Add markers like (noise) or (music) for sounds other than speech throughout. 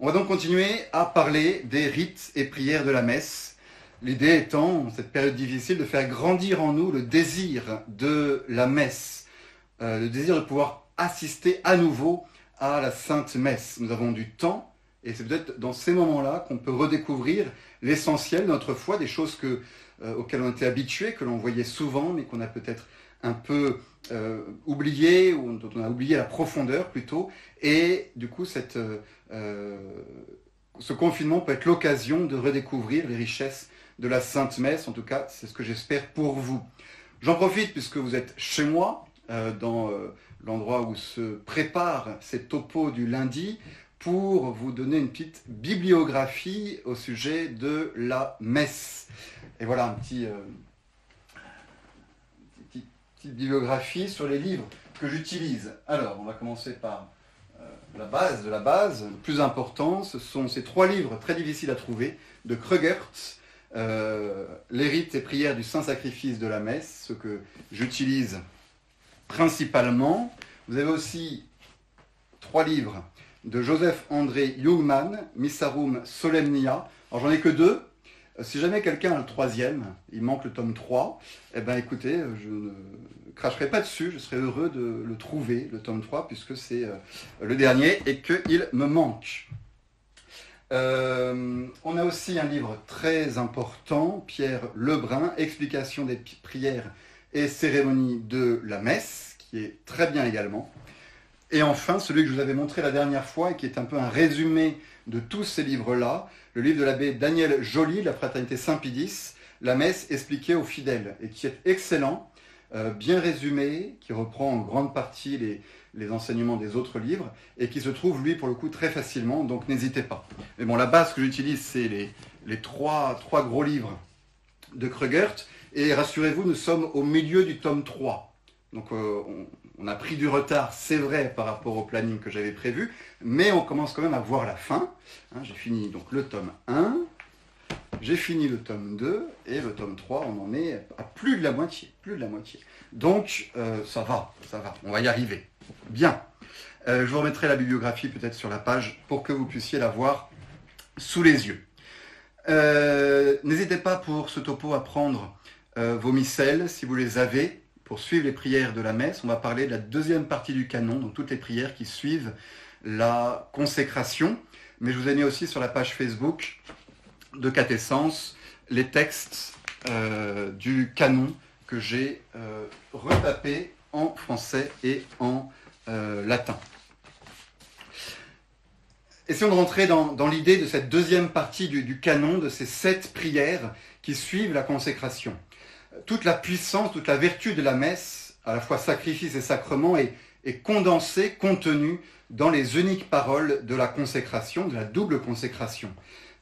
On va donc continuer à parler des rites et prières de la messe. L'idée étant, en cette période difficile, de faire grandir en nous le désir de la messe, euh, le désir de pouvoir assister à nouveau à la Sainte Messe. Nous avons du temps, et c'est peut-être dans ces moments-là qu'on peut redécouvrir l'essentiel de notre foi, des choses euh, auxquelles on était habitués, que l'on voyait souvent, mais qu'on a peut-être un peu euh, oublié, ou dont on a oublié la profondeur plutôt. Et du coup, cette, euh, ce confinement peut être l'occasion de redécouvrir les richesses de la Sainte Messe. En tout cas, c'est ce que j'espère pour vous. J'en profite puisque vous êtes chez moi, euh, dans l'endroit où se prépare ces topos du lundi, pour vous donner une petite bibliographie au sujet de la messe. Et voilà un petit bibliographie sur les livres que j'utilise. Alors, on va commencer par euh, la base de la base. Le plus important, ce sont ces trois livres très difficiles à trouver de Krugertz, euh, Les rites et prières du Saint-Sacrifice de la messe, ce que j'utilise principalement. Vous avez aussi trois livres de Joseph André Jungmann, Missarum Solemnia. Alors j'en ai que deux, si jamais quelqu'un a le troisième, il manque le tome 3, eh bien écoutez, je ne cracherai pas dessus, je serai heureux de le trouver, le tome 3, puisque c'est euh, le dernier et qu'il me manque. Euh, on a aussi un livre très important, Pierre Lebrun, Explication des prières et cérémonies de la messe, qui est très bien également. Et enfin, celui que je vous avais montré la dernière fois et qui est un peu un résumé de tous ces livres-là, le livre de l'abbé Daniel Joly, La fraternité Saint-Pidis, La messe expliquée aux fidèles, et qui est excellent, euh, bien résumé, qui reprend en grande partie les, les, enseignements des autres livres, et qui se trouve, lui, pour le coup, très facilement, donc n'hésitez pas. Mais bon, la base que j'utilise, c'est les, les trois, trois, gros livres de Krugert, et rassurez-vous, nous sommes au milieu du tome 3. Donc euh, on, on a pris du retard, c'est vrai, par rapport au planning que j'avais prévu, mais on commence quand même à voir la fin. Hein, j'ai fini donc le tome 1, j'ai fini le tome 2, et le tome 3, on en est à plus de la moitié. De la moitié. Donc, euh, ça va, ça va, on va y arriver. Bien. Euh, je vous remettrai la bibliographie peut-être sur la page pour que vous puissiez la voir sous les yeux. Euh, n'hésitez pas pour ce topo à prendre vos missels si vous les avez pour suivre les prières de la messe, on va parler de la deuxième partie du canon, donc toutes les prières qui suivent la consécration. Mais je vous ai mis aussi sur la page Facebook de Catessence les textes euh, du canon que j'ai euh, en français et en euh, latin. Essayons de rentrer dans, l'idée de cette deuxième partie du canon, de ces sept prières qui suivent la consécration toute la puissance, toute la vertu de la messe, à la fois sacrifice et sacrement, est, condensée, contenue dans les uniques paroles de la consécration, de la double consécration.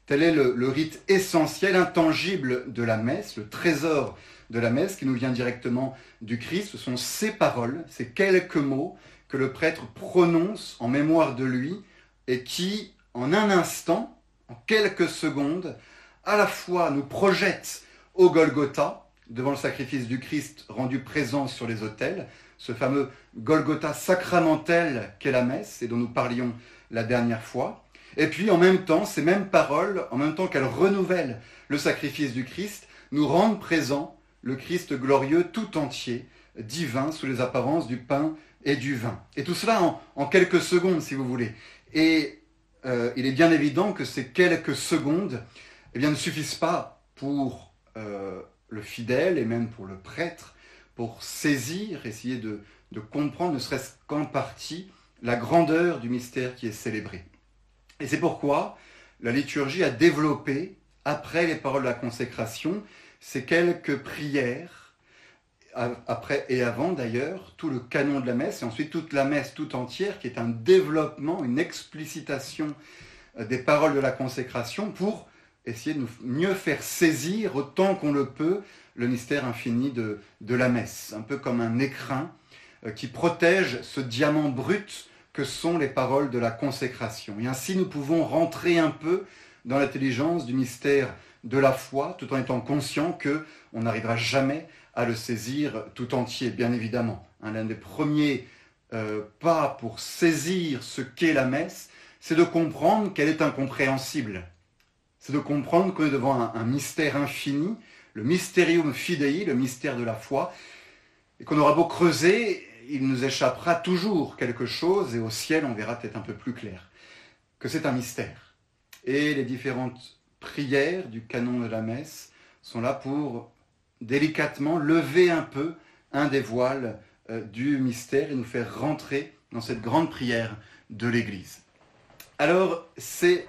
Tel est le, rite essentiel, intangible de la messe, le trésor de la messe qui nous vient directement du Christ. Ce sont ces paroles, ces quelques mots que le prêtre prononce en mémoire de lui et qui, en un instant, en quelques secondes, à la fois nous projettent au Golgotha, devant le sacrifice du Christ rendu présent sur les autels, ce fameux Golgotha sacramentel qu'est la messe et dont nous parlions la dernière fois. Et puis en même temps, ces mêmes paroles, en même temps qu'elles renouvellent le sacrifice du Christ, nous rendent présent le Christ glorieux tout entier, divin, sous les apparences du pain et du vin. Et tout cela en, quelques secondes, si vous voulez. Et euh, il est bien évident que ces quelques secondes eh bien, ne suffisent pas pour euh, le fidèle et même pour le prêtre, pour saisir, essayer de, comprendre, ne serait-ce qu'en partie, la grandeur du mystère qui est célébré. Et c'est pourquoi la liturgie a développé, après les paroles de la consécration, ces quelques prières, après et avant d'ailleurs, tout le canon de la messe, et ensuite toute la messe tout entière, qui est un développement, une explicitation euh, des paroles de la consécration pour essayer de mieux faire saisir autant qu'on le peut le mystère infini de, la messe, un peu comme un écrin euh, qui protège ce diamant brut que sont les paroles de la consécration. Et ainsi nous pouvons rentrer un peu dans l'intelligence du mystère de la foi, tout en étant conscient que on n'arrivera jamais à le saisir tout entier, bien évidemment. L'un des premiers euh, pas pour saisir ce qu'est la messe, c'est de comprendre qu'elle est incompréhensible. C'est de comprendre qu'on est devant un, mystère infini, le mysterium fidei, le mystère de la foi, et qu'on aura beau creuser, il nous échappera toujours quelque chose, et au ciel, on verra peut-être un peu plus clair que c'est un mystère. Et les différentes prières du canon de la messe sont là pour délicatement lever un peu un des voiles euh, du mystère et nous faire rentrer dans cette grande prière de l'Église. Alors, c'est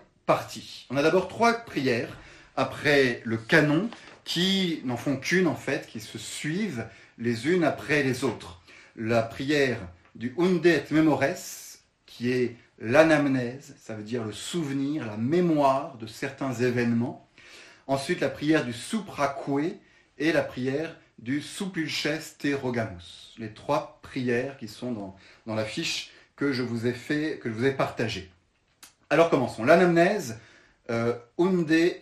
On a d'abord trois prières après le canon qui n'en font qu'une en fait, qui se suivent les unes après les autres. La prière du Undet Memores, qui est l'anamnèse, ça veut dire le souvenir, la mémoire de certains événements. Ensuite, la prière du supraque et la prière du supulches te rogamus. Les trois prières qui sont dans, dans la que je vous ai fait, que je vous ai partagée. Alors commençons. L'anamnèse, euh, unde et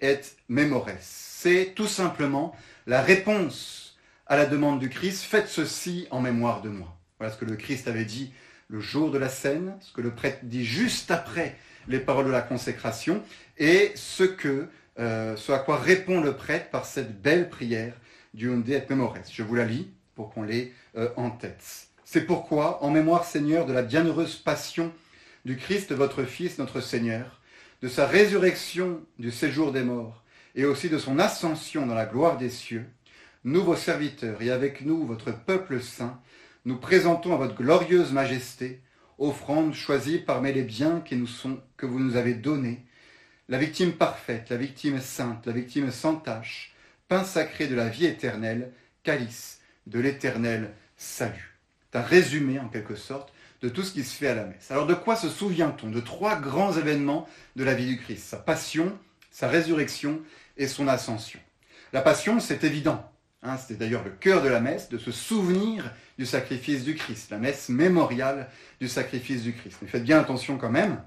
memores. C'est tout simplement la réponse à la demande du Christ. Faites ceci en mémoire de moi. Voilà ce que le Christ avait dit le jour de la scène, ce que le prêtre dit juste après les paroles de la consécration, et ce, euh, à quoi répond le prêtre par cette belle prière du Unde et Memores. Je vous la lis pour qu'on l'ait euh, en tête. C'est pourquoi, en mémoire, Seigneur, de la bienheureuse passion du Christ, votre Fils, notre Seigneur, de sa résurrection du séjour des morts, et aussi de son ascension dans la gloire des cieux, nous, vos serviteurs, et avec nous, votre peuple saint, nous présentons à votre glorieuse majesté, offrande choisie parmi les biens qui nous sont, que vous nous avez donnés, la victime parfaite, la victime sainte, la victime sans tache, pain sacré de la vie éternelle, calice de l'éternel salut. C'est un résumé, en quelque sorte, de tout ce qui se fait à la messe. Alors de quoi se souvient-on? De trois grands événements de la vie du Christ, sa passion, sa résurrection et son ascension. La passion, c'est évident. Hein, C'était d'ailleurs le cœur de la messe, de se souvenir du sacrifice du Christ, la messe mémoriale du sacrifice du Christ. Mais faites bien attention quand même,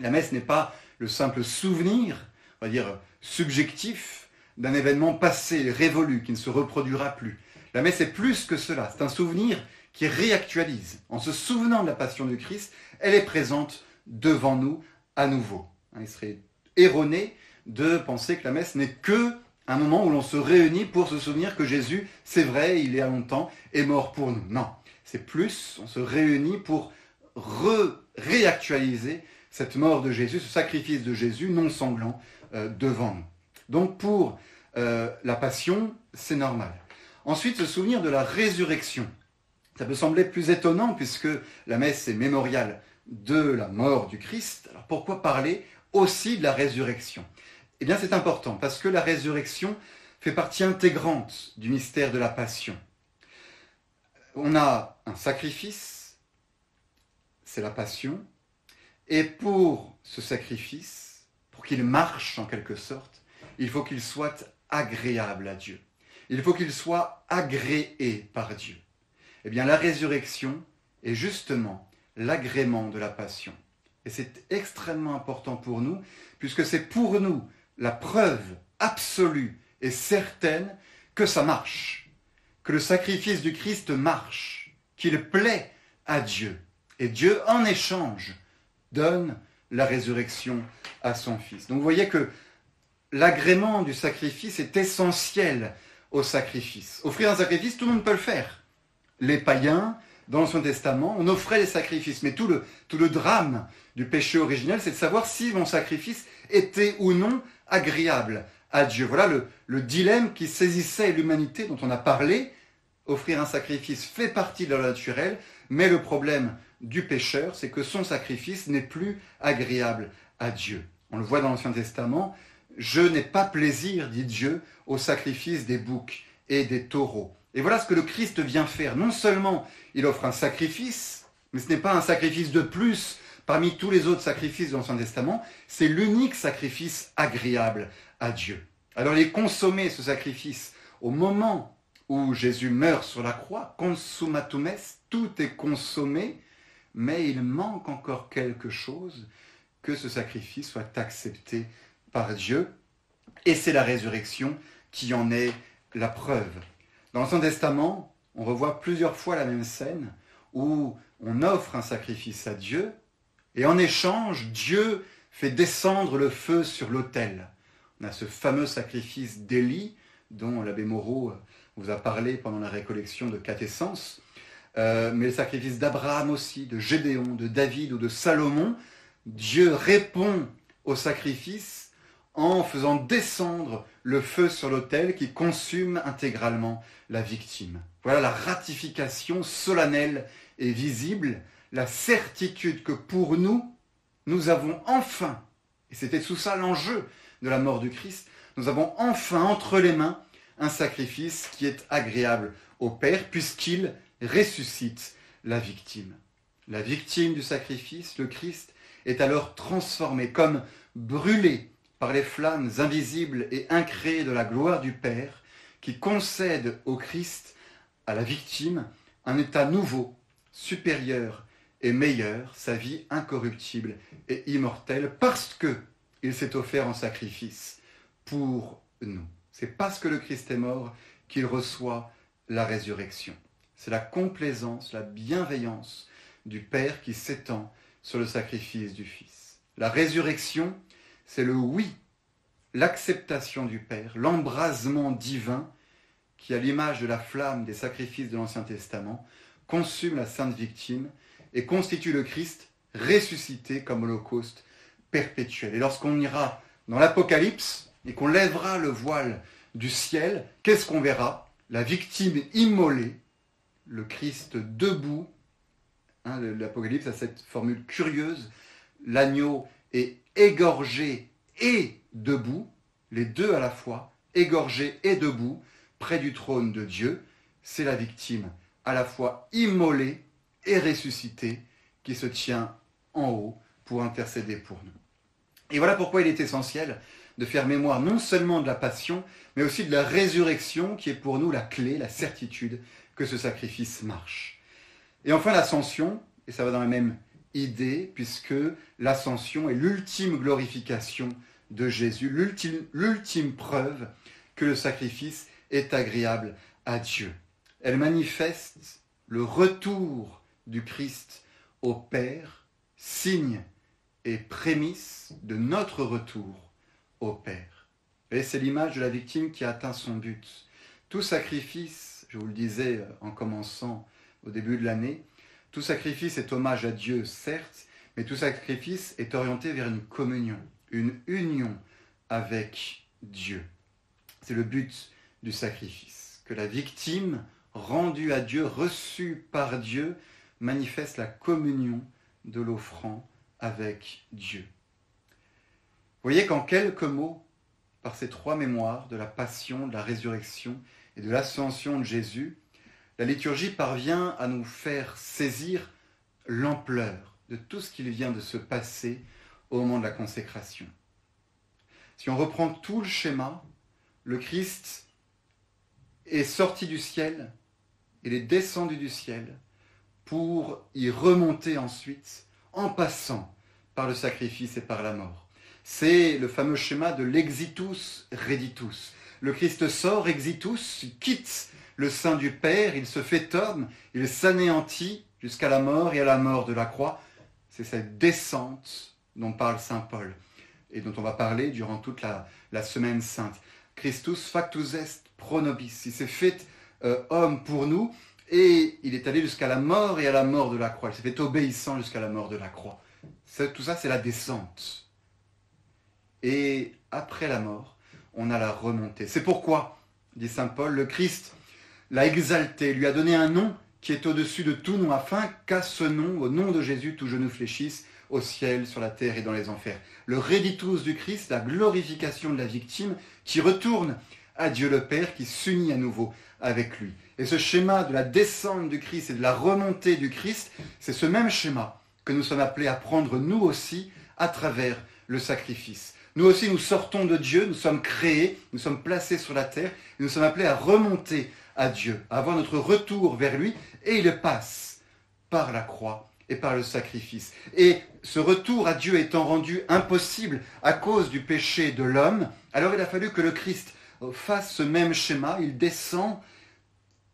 la messe n'est pas le simple souvenir, on va dire subjectif, d'un événement passé, révolu, qui ne se reproduira plus. La messe est plus que cela, c'est un souvenir qui réactualise. En se souvenant de la passion du Christ, elle est présente devant nous à nouveau. Hein, il serait erroné de penser que la messe n'est que un moment où l'on se réunit pour se souvenir que Jésus, c'est vrai, il y a longtemps, est mort pour nous. Non, c'est plus, on se réunit pour réactualiser cette mort de Jésus, ce sacrifice de Jésus non sanglant euh, devant nous. Donc pour euh, la passion, c'est normal. Ensuite, se souvenir de la résurrection. Ça peut sembler plus étonnant puisque la messe est mémoriale de la mort du Christ. Alors pourquoi parler aussi de la résurrection? Eh bien, c'est important parce que la résurrection fait partie intégrante du mystère de la passion. On a un sacrifice, c'est la passion, et pour ce sacrifice, pour qu'il marche en quelque sorte, il faut qu'il soit agréable à Dieu. Il faut qu'il soit agréé par Dieu. Eh bien, la résurrection est justement l'agrément de la passion. Et c'est extrêmement important pour nous, puisque c'est pour nous la preuve absolue et certaine que ça marche, que le sacrifice du Christ marche, qu'il plaît à Dieu. Et Dieu, en échange, donne la résurrection à son Fils. Donc vous voyez que l'agrément du sacrifice est essentiel au sacrifice. Offrir un sacrifice, tout le monde peut le faire. Les païens, dans l'Ancien Testament, on offrait les sacrifices. Mais tout le, tout le drame du péché originel, c'est de savoir si mon sacrifice était ou non agréable à Dieu. Voilà le, le dilemme qui saisissait l'humanité dont on a parlé. Offrir un sacrifice fait partie de la naturelle, mais le problème du pécheur, c'est que son sacrifice n'est plus agréable à Dieu. On le voit dans l'Ancien Testament. Je n'ai pas plaisir, dit Dieu, au sacrifice des boucs et des taureaux. Et voilà ce que le Christ vient faire. Non seulement il offre un sacrifice, mais ce n'est pas un sacrifice de plus parmi tous les autres sacrifices de l'Ancien Testament, c'est l'unique sacrifice agréable à Dieu. Alors il est consommé ce sacrifice au moment où Jésus meurt sur la croix, consumatum est, tout est consommé, mais il manque encore quelque chose que ce sacrifice soit accepté par Dieu, et c'est la résurrection qui en est la preuve. Dans l'Ancien Testament, on revoit plusieurs fois la même scène où on offre un sacrifice à Dieu, Et en échange, Dieu fait descendre le feu sur l'autel. On a ce fameux sacrifice d'Élie, dont l'abbé Moreau vous a parlé pendant la récollection de Catessence, euh, mais le sacrifice d'Abraham aussi, de Gédéon, de David ou de Salomon. Dieu répond au sacrifice en faisant descendre le feu sur l'autel qui consume intégralement la victime. Voilà la ratification solennelle et visible, la certitude que pour nous, nous avons enfin, et c'était sous ça l'enjeu de la mort du Christ, nous avons enfin entre les mains un sacrifice qui est agréable au Père, puisqu'il ressuscite la victime. La victime du sacrifice, le Christ, est alors transformé comme brûlé par les flammes invisibles et incréées de la gloire du Père, qui concède au Christ, à la victime, un état nouveau, supérieur et meilleur, sa vie incorruptible et immortelle, parce que il s'est offert en sacrifice pour nous. C'est parce que le Christ est mort qu'il reçoit la résurrection. C'est la complaisance, la bienveillance du Père qui s'étend sur le sacrifice du Fils. La résurrection, c'est le oui, l'acceptation du Père, l'embrasement divin qui, à l'image de la flamme des sacrifices de l'Ancien Testament, consume la sainte victime et constitue le Christ ressuscité comme holocauste perpétuel. Et lorsqu'on ira dans l'Apocalypse et qu'on lèvera le voile du ciel, qu'est-ce qu'on verra? La victime immolée, le Christ debout. Hein, L'Apocalypse a cette formule curieuse. L'agneau est égorgé et debout, les deux à la fois, égorgé et debout, près du trône de Dieu. C'est la victime à la fois immolée et ressuscitée qui se tient en haut pour intercéder pour nous. Et voilà pourquoi il est essentiel de faire mémoire non seulement de la passion, mais aussi de la résurrection qui est pour nous la clé, la certitude que ce sacrifice marche. Et enfin l'ascension, et ça va dans la même idée, puisque l'ascension est l'ultime glorification de Jésus, l'ultime preuve que le sacrifice est agréable à Dieu. Elle manifeste le retour du Christ au Père, signe et prémisse de notre retour au Père. Et c'est l'image de la victime qui a atteint son but. Tout sacrifice, je vous le disais en commençant au début de l'année, tout sacrifice est hommage à Dieu, certes, mais tout sacrifice est orienté vers une communion, une union avec Dieu. C'est le but du sacrifice, que la victime rendue à Dieu, reçue par Dieu, manifeste la communion de l'offrant avec Dieu. Vous voyez qu'en quelques mots, par ces trois mémoires de la passion, de la résurrection et de l'ascension de Jésus, la liturgie parvient à nous faire saisir l'ampleur de tout ce qu'il vient de se passer au moment de la consécration. Si on reprend tout le schéma, le Christ est sorti du ciel, il est descendu du ciel pour y remonter ensuite en passant par le sacrifice et par la mort. C'est le fameux schéma de l'exitus reditus. Le Christ sort exitus, quitte le sein du Père, il se fait homme, il s'anéantit jusqu'à la mort et à la mort de la croix. C'est cette descente dont parle Saint Paul et dont on va parler durant toute la, semaine sainte. Christus factus est pro nobis. Il s'est fait euh, homme pour nous et il est allé jusqu'à la mort et à la mort de la croix. Il s'est fait obéissant jusqu'à la mort de la croix. Tout ça, c'est la descente. Et après la mort, on a la remontée. C'est pourquoi, dit Saint Paul, le Christ l'a exalté, lui a donné un nom qui est au-dessus de tout nom, afin qu'à ce nom, au nom de Jésus, tout genou fléchisse au ciel, sur la terre et dans les enfers. Le réditus du Christ, la glorification de la victime, qui retourne à Dieu le Père, qui s'unit à nouveau avec lui. Et ce schéma de la descente du Christ et de la remontée du Christ, c'est ce même schéma que nous sommes appelés à prendre nous aussi à travers le sacrifice. Nous aussi, nous sortons de Dieu, nous sommes créés, nous sommes placés sur la terre, nous sommes appelés à remonter à Dieu, avoir notre retour vers lui, et il passe par la croix et par le sacrifice. Et ce retour à Dieu étant rendu impossible à cause du péché de l'homme, alors il a fallu que le Christ fasse ce même schéma, il descend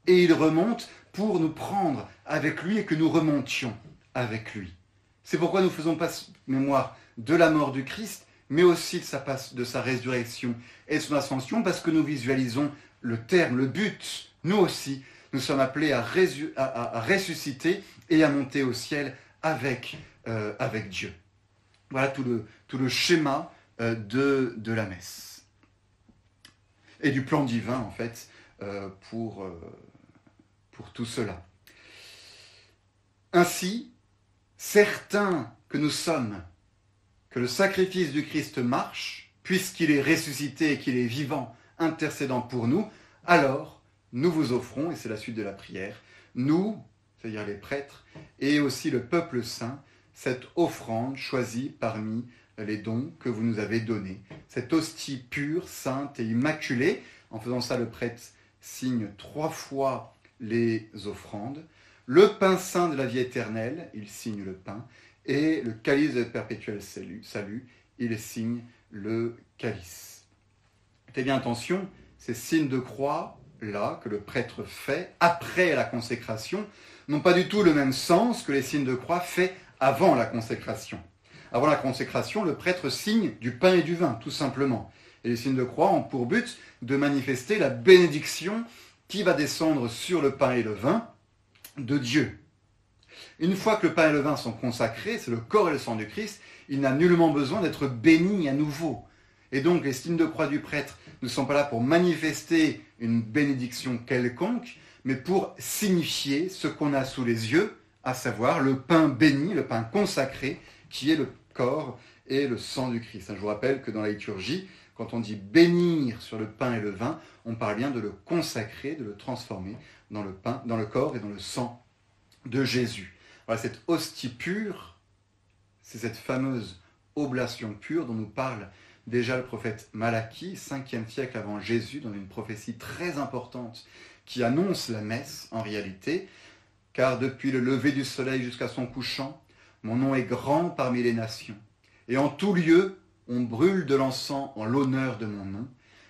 et il remonte pour nous prendre avec lui et que nous remontions avec lui. C'est pourquoi nous faisons pas mémoire de la mort du Christ, mais aussi de sa, de sa résurrection et de son ascension, parce que nous visualisons le terme, le but. Nous aussi, nous sommes appelés à, ressusciter et à monter au ciel avec, euh, Dieu. Voilà tout le, schéma euh, de, la messe. Et du plan divin, en fait, euh, pour tout cela. Ainsi, certains que nous sommes que le sacrifice du Christ marche, puisqu'il est ressuscité et qu'il est vivant, intercédant pour nous, alors nous vous offrons, et c'est la suite de la prière, nous, c'est-à-dire les prêtres, et aussi le peuple saint, cette offrande choisie parmi les dons que vous nous avez donnés, cette hostie pure, sainte et immaculée. En faisant ça, le prêtre signe trois fois les offrandes. Le pain saint de la vie éternelle, il signe le pain, et le calice de perpétuel salut, il signe le calice. Faites bien attention, ces signes de croix là que le prêtre fait après la consécration n'ont pas du tout le même sens que les signes de croix faits avant la consécration. Avant la consécration, le prêtre signe du pain et du vin, tout simplement. Et les signes de croix ont pour but de manifester la bénédiction qui va descendre sur le pain et le vin de Dieu. Une fois que le pain et le vin sont consacrés, c'est le corps et le sang du Christ, il n'a nullement besoin d'être béni à nouveau. Et donc les signes de croix du prêtre ne sont pas là pour manifester une bénédiction quelconque, mais pour signifier ce qu'on a sous les yeux, à savoir le pain béni, le pain consacré, qui est le corps et le sang du Christ. Je vous rappelle que dans la liturgie, quand on dit bénir sur le pain et le vin, on parle bien de le consacrer, de le transformer dans le pain, dans le corps et dans le sang de Jésus. Voilà, cette hostie pure, c'est cette fameuse oblation pure dont nous parle déjà le prophète Malachie, 5e siècle avant Jésus, dans une prophétie très importante qui annonce la messe en réalité, car depuis le lever du soleil jusqu'à son couchant, mon nom est grand parmi les nations, et en tout lieu on brûle de l'encens en l'honneur de mon nom,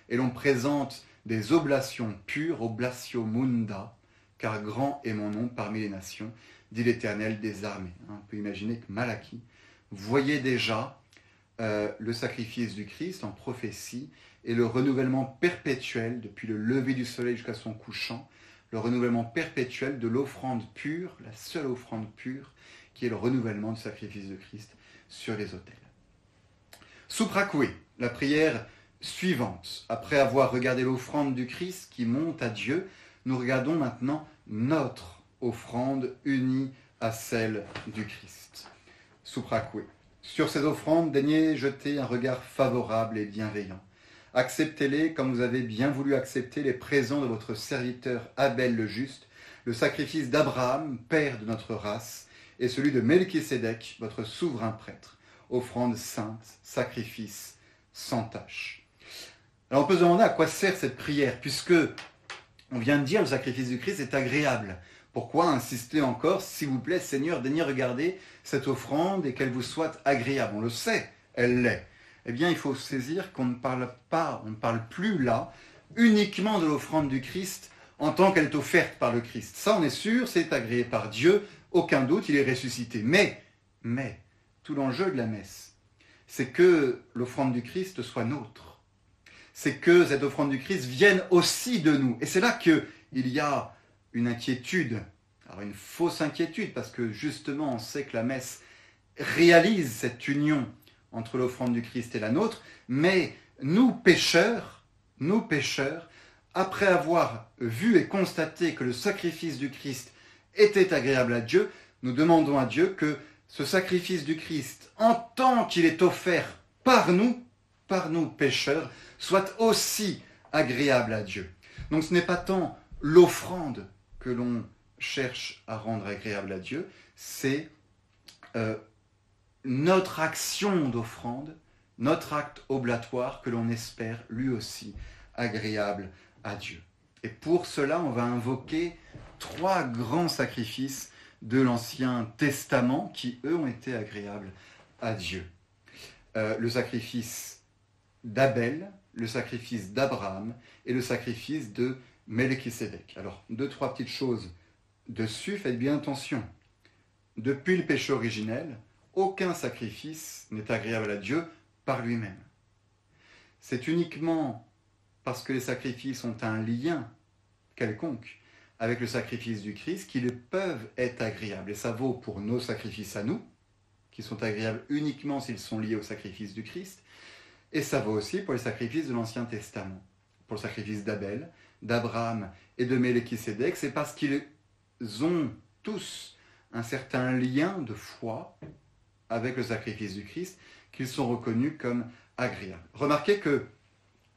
et l'on présente des oblations pures, oblatio munda, car grand est mon nom parmi les nations, dit l'Éternel des armées. On peut imaginer que Malachie voyait déjà euh, le sacrifice du Christ en prophétie et le renouvellement perpétuel depuis le lever du soleil jusqu'à son couchant, le renouvellement perpétuel de l'offrande pure, la seule offrande pure, qui est le renouvellement du sacrifice de Christ sur les autels. Souprakoué, la prière suivante. Après avoir regardé l'offrande du Christ qui monte à Dieu, nous regardons maintenant notre offrande unie à celle du Christ. Souprakoué. Sur ces offrandes, daignez jeter un regard favorable et bienveillant. Acceptez-les comme vous avez bien voulu accepter les présents de votre serviteur Abel le Juste, le sacrifice d'Abraham, père de notre race, et celui de Melchisédek, votre souverain prêtre, offrande sainte, sacrifice sans tache. Alors on peut se demander à quoi sert cette prière, puisque on vient de dire le sacrifice du Christ est agréable. Pourquoi insister encore, s'il vous plaît, Seigneur, daignez regarder cette offrande et qu'elle vous soit agréable On le sait, elle l'est. Eh bien, il faut saisir qu'on ne parle pas, on ne parle plus là uniquement de l'offrande du Christ en tant qu'elle est offerte par le Christ. Ça, on est sûr, c'est agréé par Dieu, aucun doute, il est ressuscité. Mais, mais, tout l'enjeu de la messe, c'est que l'offrande du Christ soit nôtre. C'est que cette offrande du Christ vienne aussi de nous. Et c'est là qu'il y a une inquiétude, alors une fausse inquiétude, parce que justement on sait que la messe réalise cette union entre l'offrande du Christ et la nôtre, mais nous pécheurs, nous pécheurs, après avoir vu et constaté que le sacrifice du Christ était agréable à Dieu, nous demandons à Dieu que ce sacrifice du Christ, en tant qu'il est offert par nous, par nous pécheurs, soit aussi agréable à Dieu. Donc ce n'est pas tant l'offrande que l'on cherche à rendre agréable à Dieu, c'est euh, notre action d'offrande, notre acte oblatoire que l'on espère lui aussi agréable à Dieu. Et pour cela, on va invoquer trois grands sacrifices de l'Ancien Testament qui, eux, ont été agréables à Dieu. Euh, le sacrifice d'Abel, le sacrifice d'Abraham et le sacrifice de Melchisedec. Alors, deux, trois petites choses dessus, faites bien attention. Depuis le péché originel, aucun sacrifice n'est agréable à Dieu par lui-même. C'est uniquement parce que les sacrifices ont un lien quelconque avec le sacrifice du Christ qu'ils peuvent être agréables. Et ça vaut pour nos sacrifices à nous, qui sont agréables uniquement s'ils sont liés au sacrifice du Christ. Et ça vaut aussi pour les sacrifices de l'Ancien Testament, pour le sacrifice d'Abel, d'Abraham et de Méléchisédek. C'est parce qu'ils ont tous un certain lien de foi avec le sacrifice du Christ qu'ils sont reconnus comme agréables. Remarquez que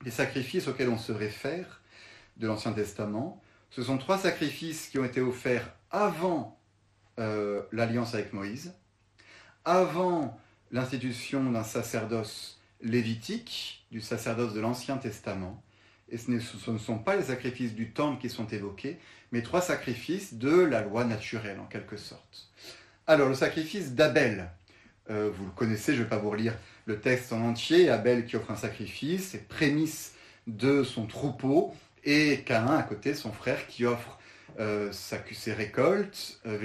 les sacrifices auxquels on se réfère de l'Ancien Testament, ce sont trois sacrifices qui ont été offerts avant euh, l'alliance avec Moïse, avant l'institution d'un sacerdoce lévitique, du sacerdoce de l'Ancien Testament, et ce ne, sont pas les sacrifices du temple qui sont évoqués, mais trois sacrifices de la loi naturelle en quelque sorte. Alors le sacrifice d'Abel, euh, vous le connaissez, je ne vais pas vous relire le texte en entier, Abel qui offre un sacrifice, c'est prémisse de son troupeau, et Caïn à côté, son frère, qui offre euh, ses récoltes euh.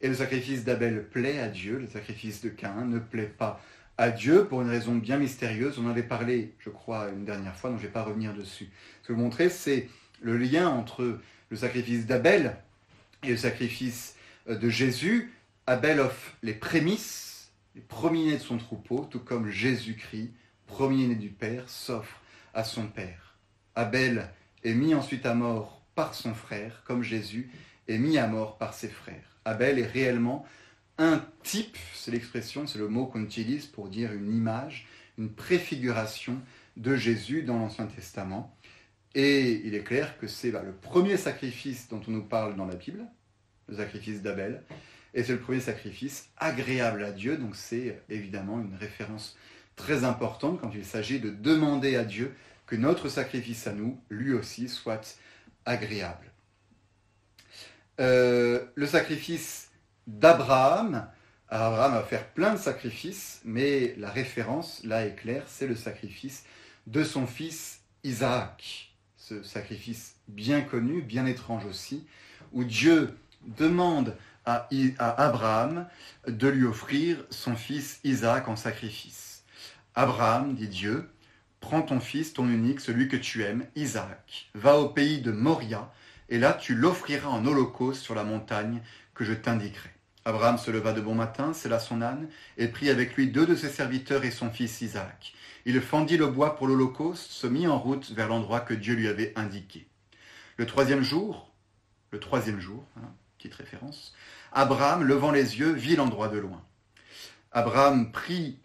Et le sacrifice d'Abel plaît à Dieu, le sacrifice de Caïn ne plaît pas à Dieu pour une raison bien mystérieuse. On en avait parlé, je crois, une dernière fois, donc je ne vais pas revenir dessus. Ce que je veux montrer, c'est le lien entre le sacrifice d'Abel et le sacrifice euh, de Jésus. Abel offre les prémices, les premiers-nés de son troupeau, tout comme Jésus-Christ, premier-né du Père, s'offre à son Père. Abel est mis ensuite à mort par son frère, comme Jésus est mis à mort par ses frères. Abel est réellement un type, c'est l'expression, c'est le mot qu'on utilise pour dire une image, une préfiguration de Jésus dans l'Ancien Testament. Et il est clair que c'est bah, le premier sacrifice dont on nous parle dans la Bible, le sacrifice d'Abel, et c'est le premier sacrifice agréable à Dieu, donc c'est évidemment une référence très importante quand il s'agit de demander à Dieu que notre sacrifice à nous, lui aussi, soit agréable. Euh, le sacrifice d'Abraham, Abraham va faire plein de sacrifices, mais la référence, là, est claire, c'est le sacrifice de son fils Isaac. Ce sacrifice bien connu, bien étrange aussi, où Dieu demande à, Abraham de lui offrir son fils Isaac en sacrifice. Abraham, dit Dieu, Prends ton fils, ton unique, celui que tu aimes, Isaac, va au pays de Moria, et là tu l'offriras en holocauste sur la montagne que je t'indiquerai. Abraham se leva de bon matin, sella son âne, et prit avec lui deux de ses serviteurs et son fils Isaac. Il fendit le bois pour l'holocauste, se mit en route vers l'endroit que Dieu lui avait indiqué. Le troisième jour, le troisième jour, hein, petite référence, Abraham, levant les yeux, vit l'endroit de loin. Abraham prit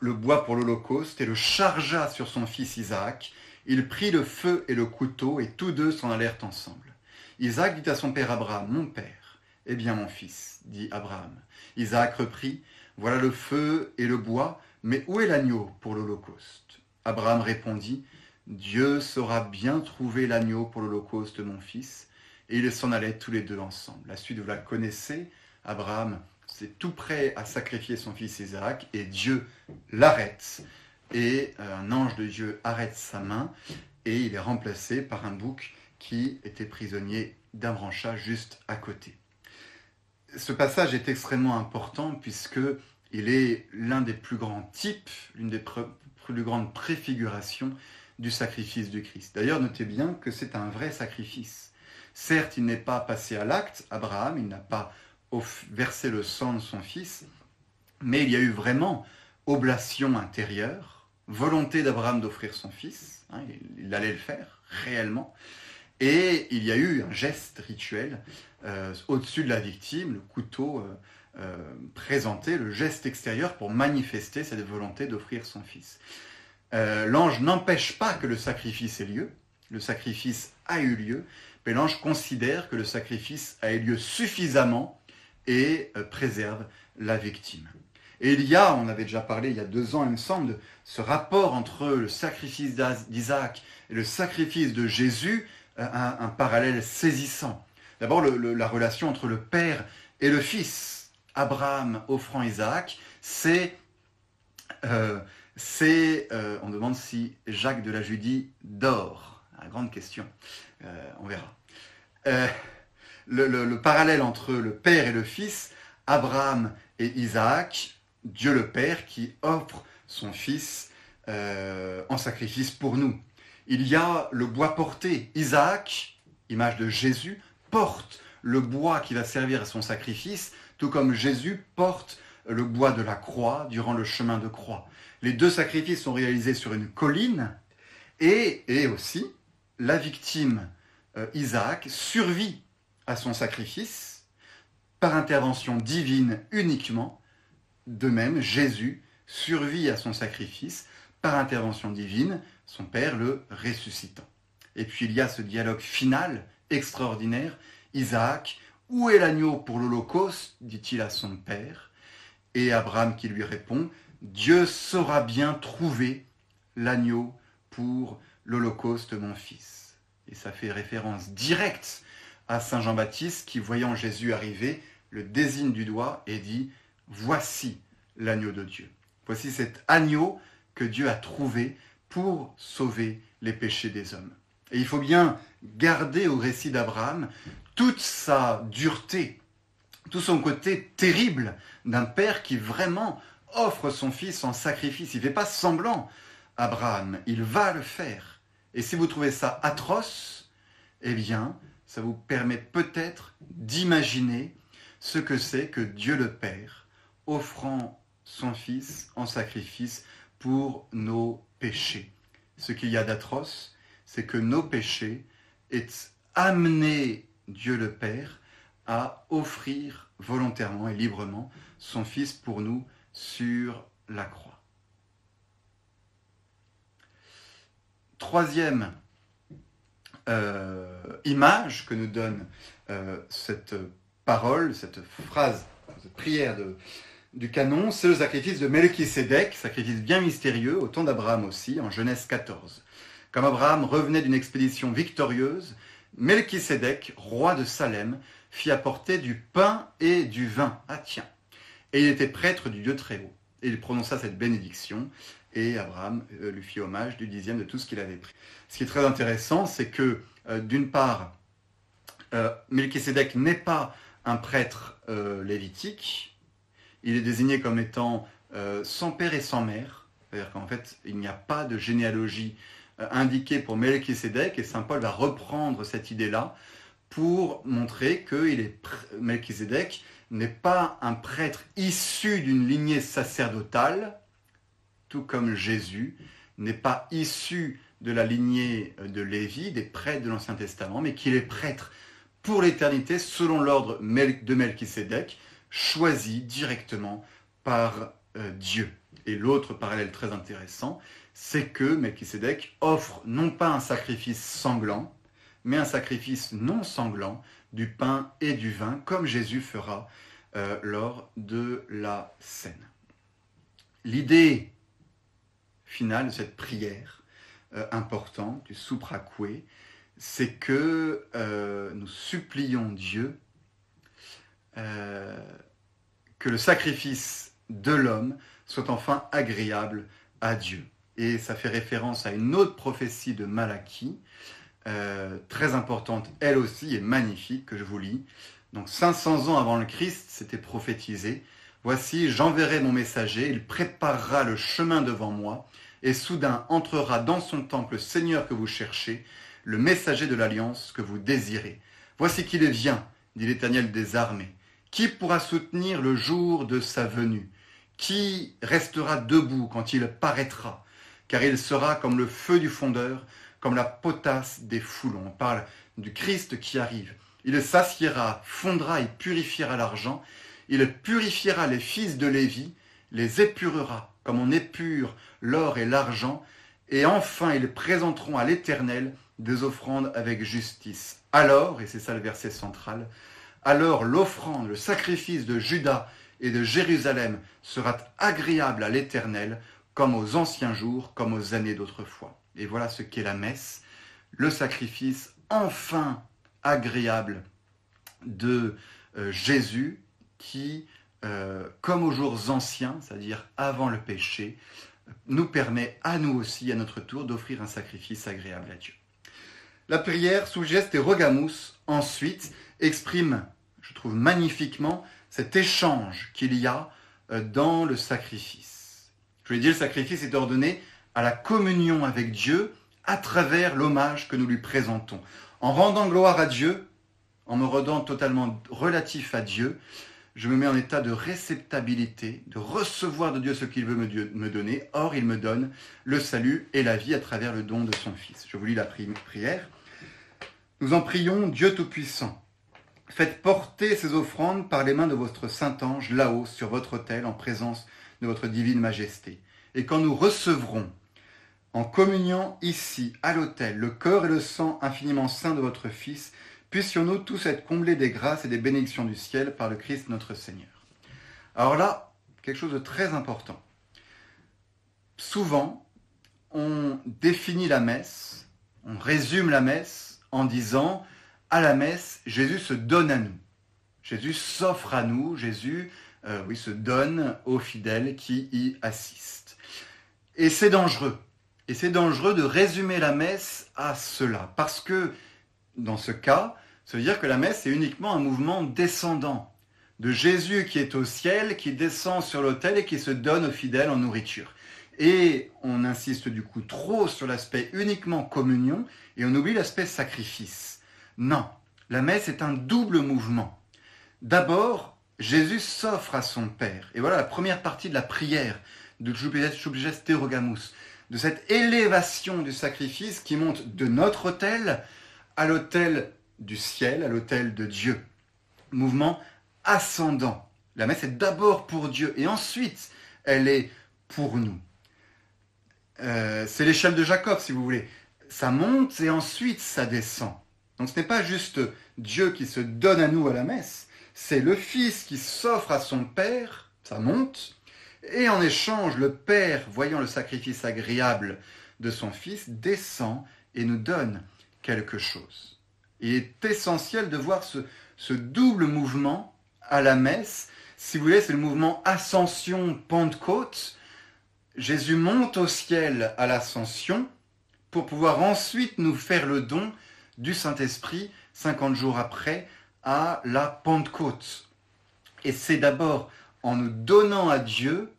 le bois pour l'Holocauste et le chargea sur son fils Isaac. Il prit le feu et le couteau et tous deux s'en allèrent ensemble. Isaac dit à son père Abraham, Mon père. Eh bien mon fils, dit Abraham. Isaac reprit, Voilà le feu et le bois, mais où est l'agneau pour l'Holocauste? Abraham répondit, Dieu saura bien trouver l'agneau pour l'Holocauste, mon fils. Et ils s'en allaient tous les deux ensemble. La suite, vous la connaissez. Abraham c'est tout prêt à sacrifier son fils Isaac, et Dieu l'arrête. Et un ange de Dieu arrête sa main, et il est remplacé par un bouc qui était prisonnier d'un branchage juste à côté. Ce passage est extrêmement important puisque il est l'un des plus grands types, l'une des plus grandes préfigurations du sacrifice du Christ. D'ailleurs, notez bien que c'est un vrai sacrifice. Certes, il n'est pas passé à l'acte, Abraham, il n'a pas verser le sang de son fils, mais il y a eu vraiment oblation intérieure, volonté d'Abraham d'offrir son fils, hein, il, allait le faire réellement, et il y a eu un geste rituel euh, au-dessus de la victime, le couteau euh, euh, présenté, le geste extérieur pour manifester cette volonté d'offrir son fils. L'ange n'empêche pas que le sacrifice ait lieu, le sacrifice a eu lieu, mais l'ange considère que le sacrifice a eu lieu suffisamment et préserve la victime. Et il y a, on avait déjà parlé il y a deux ans, il me semble, ce rapport entre le sacrifice d'Isaac et le sacrifice de Jésus, euh, un, parallèle saisissant. D'abord, la relation entre le Père et le Fils. Abraham offrant Isaac, c'est, euh, on demande si Jacques de la Judie dort. La grande question, on verra le, parallèle entre le Père et le Fils Abraham et Isaac, Dieu le Père qui offre son Fils euh, en sacrifice pour nous. Il y a le bois porté. Isaac, image de Jésus, porte le bois qui va servir à son sacrifice, tout comme Jésus porte le bois de la croix durant le chemin de croix. Les deux sacrifices sont réalisés sur une colline et, et aussi la victime euh, Isaac survit à son sacrifice par intervention divine uniquement. De même, Jésus survit à son sacrifice par intervention divine, son Père le ressuscitant. Et puis il y a ce dialogue final extraordinaire. Isaac, où est l'agneau pour l'Holocauste dit-il à son Père. Et Abraham qui lui répond, Dieu saura bien trouver l'agneau pour l'Holocauste, mon fils. Et ça fait référence directe à Saint Jean-Baptiste qui, voyant Jésus arriver, le désigne du doigt et dit, Voici l'agneau de Dieu. Voici cet agneau que Dieu a trouvé pour sauver les péchés des hommes. Et il faut bien garder au récit d'Abraham toute sa dureté, tout son côté terrible d'un père qui vraiment offre son fils en sacrifice. Il ne fait pas semblant, Abraham, il va le faire. Et si vous trouvez ça atroce, eh bien, ça vous permet peut-être d'imaginer ce que c'est que Dieu le Père, offrant son Fils en sacrifice pour nos Ce qu'il y a d'atroce, c'est que nos péchés aient amené Dieu le Père à offrir volontairement et librement son Fils pour nous sur la croix. Troisième euh, image que nous donne euh, cette parole, cette phrase, cette prière de, du canon, c'est le sacrifice de Melchisédek, sacrifice bien mystérieux, au temps d'Abraham aussi, en Genèse 14. Comme Abraham revenait d'une expédition victorieuse, Melchisédek, roi de Salem, fit apporter du pain et du vin. Ah tiens. Et il était prêtre du Dieu très haut. Et il prononça cette bénédiction, et Abraham euh, lui fit hommage du dixième de tout ce qu'il avait pris. Ce qui est très intéressant, c'est que, euh, d'une part, euh, n'est pas un prêtre lévitique, il est désigné comme étant sans père et sans mère, c'est-à-dire qu'en fait, il n'y a pas de généalogie indiquée pour Melchisédek, et Saint Paul va reprendre cette idée-là pour montrer que il est, n'est pas un prêtre issu d'une lignée sacerdotale, tout comme Jésus n'est pas issu de la lignée de Lévi, des prêtres de l'Ancien Testament, mais qu'il est prêtre pour l'éternité selon l'ordre de Melchisédek, choisi directement par euh, Dieu. Et l'autre parallèle très intéressant, c'est que Melchisédek offre non pas un sacrifice sanglant, mais un sacrifice non sanglant du pain et du vin, comme Jésus fera euh, lors de la scène. L'idée finale de cette prière euh, importante du souprakoué, c'est que nous supplions Dieu que le sacrifice de l'homme soit enfin agréable à Dieu. Et ça fait référence à une autre prophétie de Malachie, euh, très importante, elle aussi, et magnifique, que je vous lis. Donc 500 ans avant le Christ, c'était prophétisé. Voici, j'enverrai mon messager, il préparera le chemin devant moi, et soudain entrera dans son temple le Seigneur que vous cherchez, le messager de l'alliance que vous désirez. Voici qu'il vient, dit l'Éternel des armées. Qui pourra soutenir le jour de sa venue? Qui restera debout quand il paraîtra? Car il sera comme le feu du fondeur, comme la potasse des foulons. On parle du Christ qui arrive. Il s'assiera, fondra et purifiera l'argent. Il purifiera les fils de Lévi, les épurera comme on épure l'or et l'argent. Et enfin, ils présenteront à l'Éternel des offrandes avec justice. Alors, et c'est ça le verset central, alors l'offrande, le sacrifice de Judas et de Jérusalem sera agréable à l'Éternel, comme aux anciens jours, comme aux années d'autrefois. Et voilà ce qu'est la messe, le sacrifice enfin agréable de euh, Jésus qui, euh, comme aux jours anciens, c'est-à-dire avant le péché, nous permet à nous aussi, à notre tour, d'offrir un sacrifice agréable à Dieu. La prière sous geste et rogamus, ensuite, exprime, je trouve magnifiquement, cet échange qu'il y a euh, dans le sacrifice. Je l'ai dit, le sacrifice est ordonné à la communion avec Dieu à travers l'hommage que nous lui présentons. En rendant gloire à Dieu, en me rendant totalement relatif à Dieu, je me mets en état de réceptabilité, de recevoir de Dieu ce qu'il veut me donner. Or, il me donne le salut et la vie à travers le don de son Fils. Je vous lis la prière. Nous en prions, Dieu Tout-Puissant. Faites porter ces offrandes par les mains de votre Saint-Ange là-haut sur votre autel en présence de votre divine majesté. Et quand nous recevrons en communion ici, à l'autel, le corps et le sang infiniment saints de votre Fils, puissions-nous tous être comblés des grâces et des bénédictions du ciel par le Christ notre Seigneur. Alors là, quelque chose de très important. Souvent, on définit la messe, on résume la messe en disant à la messe, Jésus se donne à nous. Jésus s'offre à nous, Jésus euh, se donne aux fidèles qui y assistent. Et c'est dangereux. Et c'est dangereux de résumer la messe à cela, parce que dans ce cas, ça veut dire que la messe est uniquement un mouvement descendant de Jésus qui est au ciel, qui descend sur l'autel et qui se donne aux fidèles en nourriture. Et on insiste du coup trop sur l'aspect uniquement communion et on oublie l'aspect sacrifice. Non, la messe est un double mouvement. D'abord, Jésus s'offre à son Père. Et voilà la première partie de la prière de Subges Terogamus, de cette élévation du sacrifice qui monte de notre autel à l'autel du ciel, à l'autel de Dieu. Mouvement ascendant. La messe est d'abord pour Dieu et ensuite elle est pour nous. Euh, c'est l'échelle de Jacob, si vous voulez. Ça monte et ensuite ça descend. Donc ce n'est pas juste Dieu qui se donne à nous à la messe, c'est le Fils qui s'offre à son Père, ça monte, et en échange, le Père, voyant le sacrifice agréable de son Fils, descend et nous donne quelque chose. Il est essentiel de voir ce, double mouvement à la messe. Si vous voulez, c'est le mouvement ascension-pentecôte. Jésus monte au ciel à l'ascension pour pouvoir ensuite nous faire le don du Saint-Esprit 50 jours après à la Pentecôte. Et c'est d'abord en nous donnant à Dieu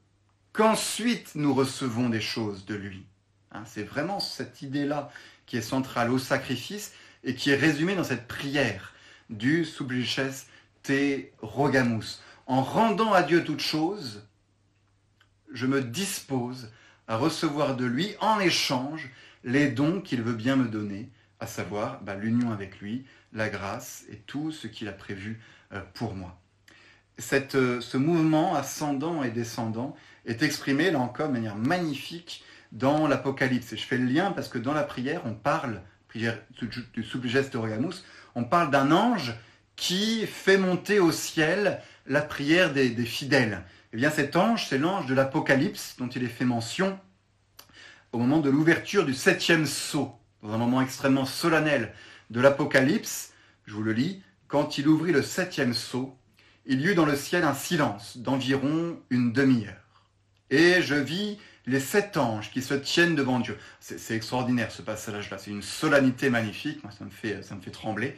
qu'ensuite nous recevons des choses de lui. Hein, c'est vraiment cette idée-là qui est centrale au sacrifice et qui est résumée dans cette prière du Sublices te rogamus. En rendant à Dieu toute chose, je me dispose à recevoir de lui en échange les dons qu'il veut bien me donner, à savoir bah, l'union avec lui, la grâce et tout ce qu'il a prévu euh, pour moi. Euh, ce mouvement ascendant et descendant est exprimé là encore de manière magnifique dans l'Apocalypse. Et je fais le lien parce que dans la prière, on parle, prière du Subgeste Oregamus, on parle d'un ange qui fait monter au ciel la prière des, des fidèles. Eh bien cet ange, c'est l'ange de l'Apocalypse dont il est fait mention au moment de l'ouverture du septième sceau dans un moment extrêmement solennel de l'Apocalypse, je vous le lis, quand il ouvrit le septième sceau, il y eut dans le ciel un silence d'environ une demi-heure. Et je vis les sept anges qui se tiennent devant Dieu. C'est extraordinaire ce passage-là, c'est une solennité magnifique, moi ça me, fait, ça me fait trembler.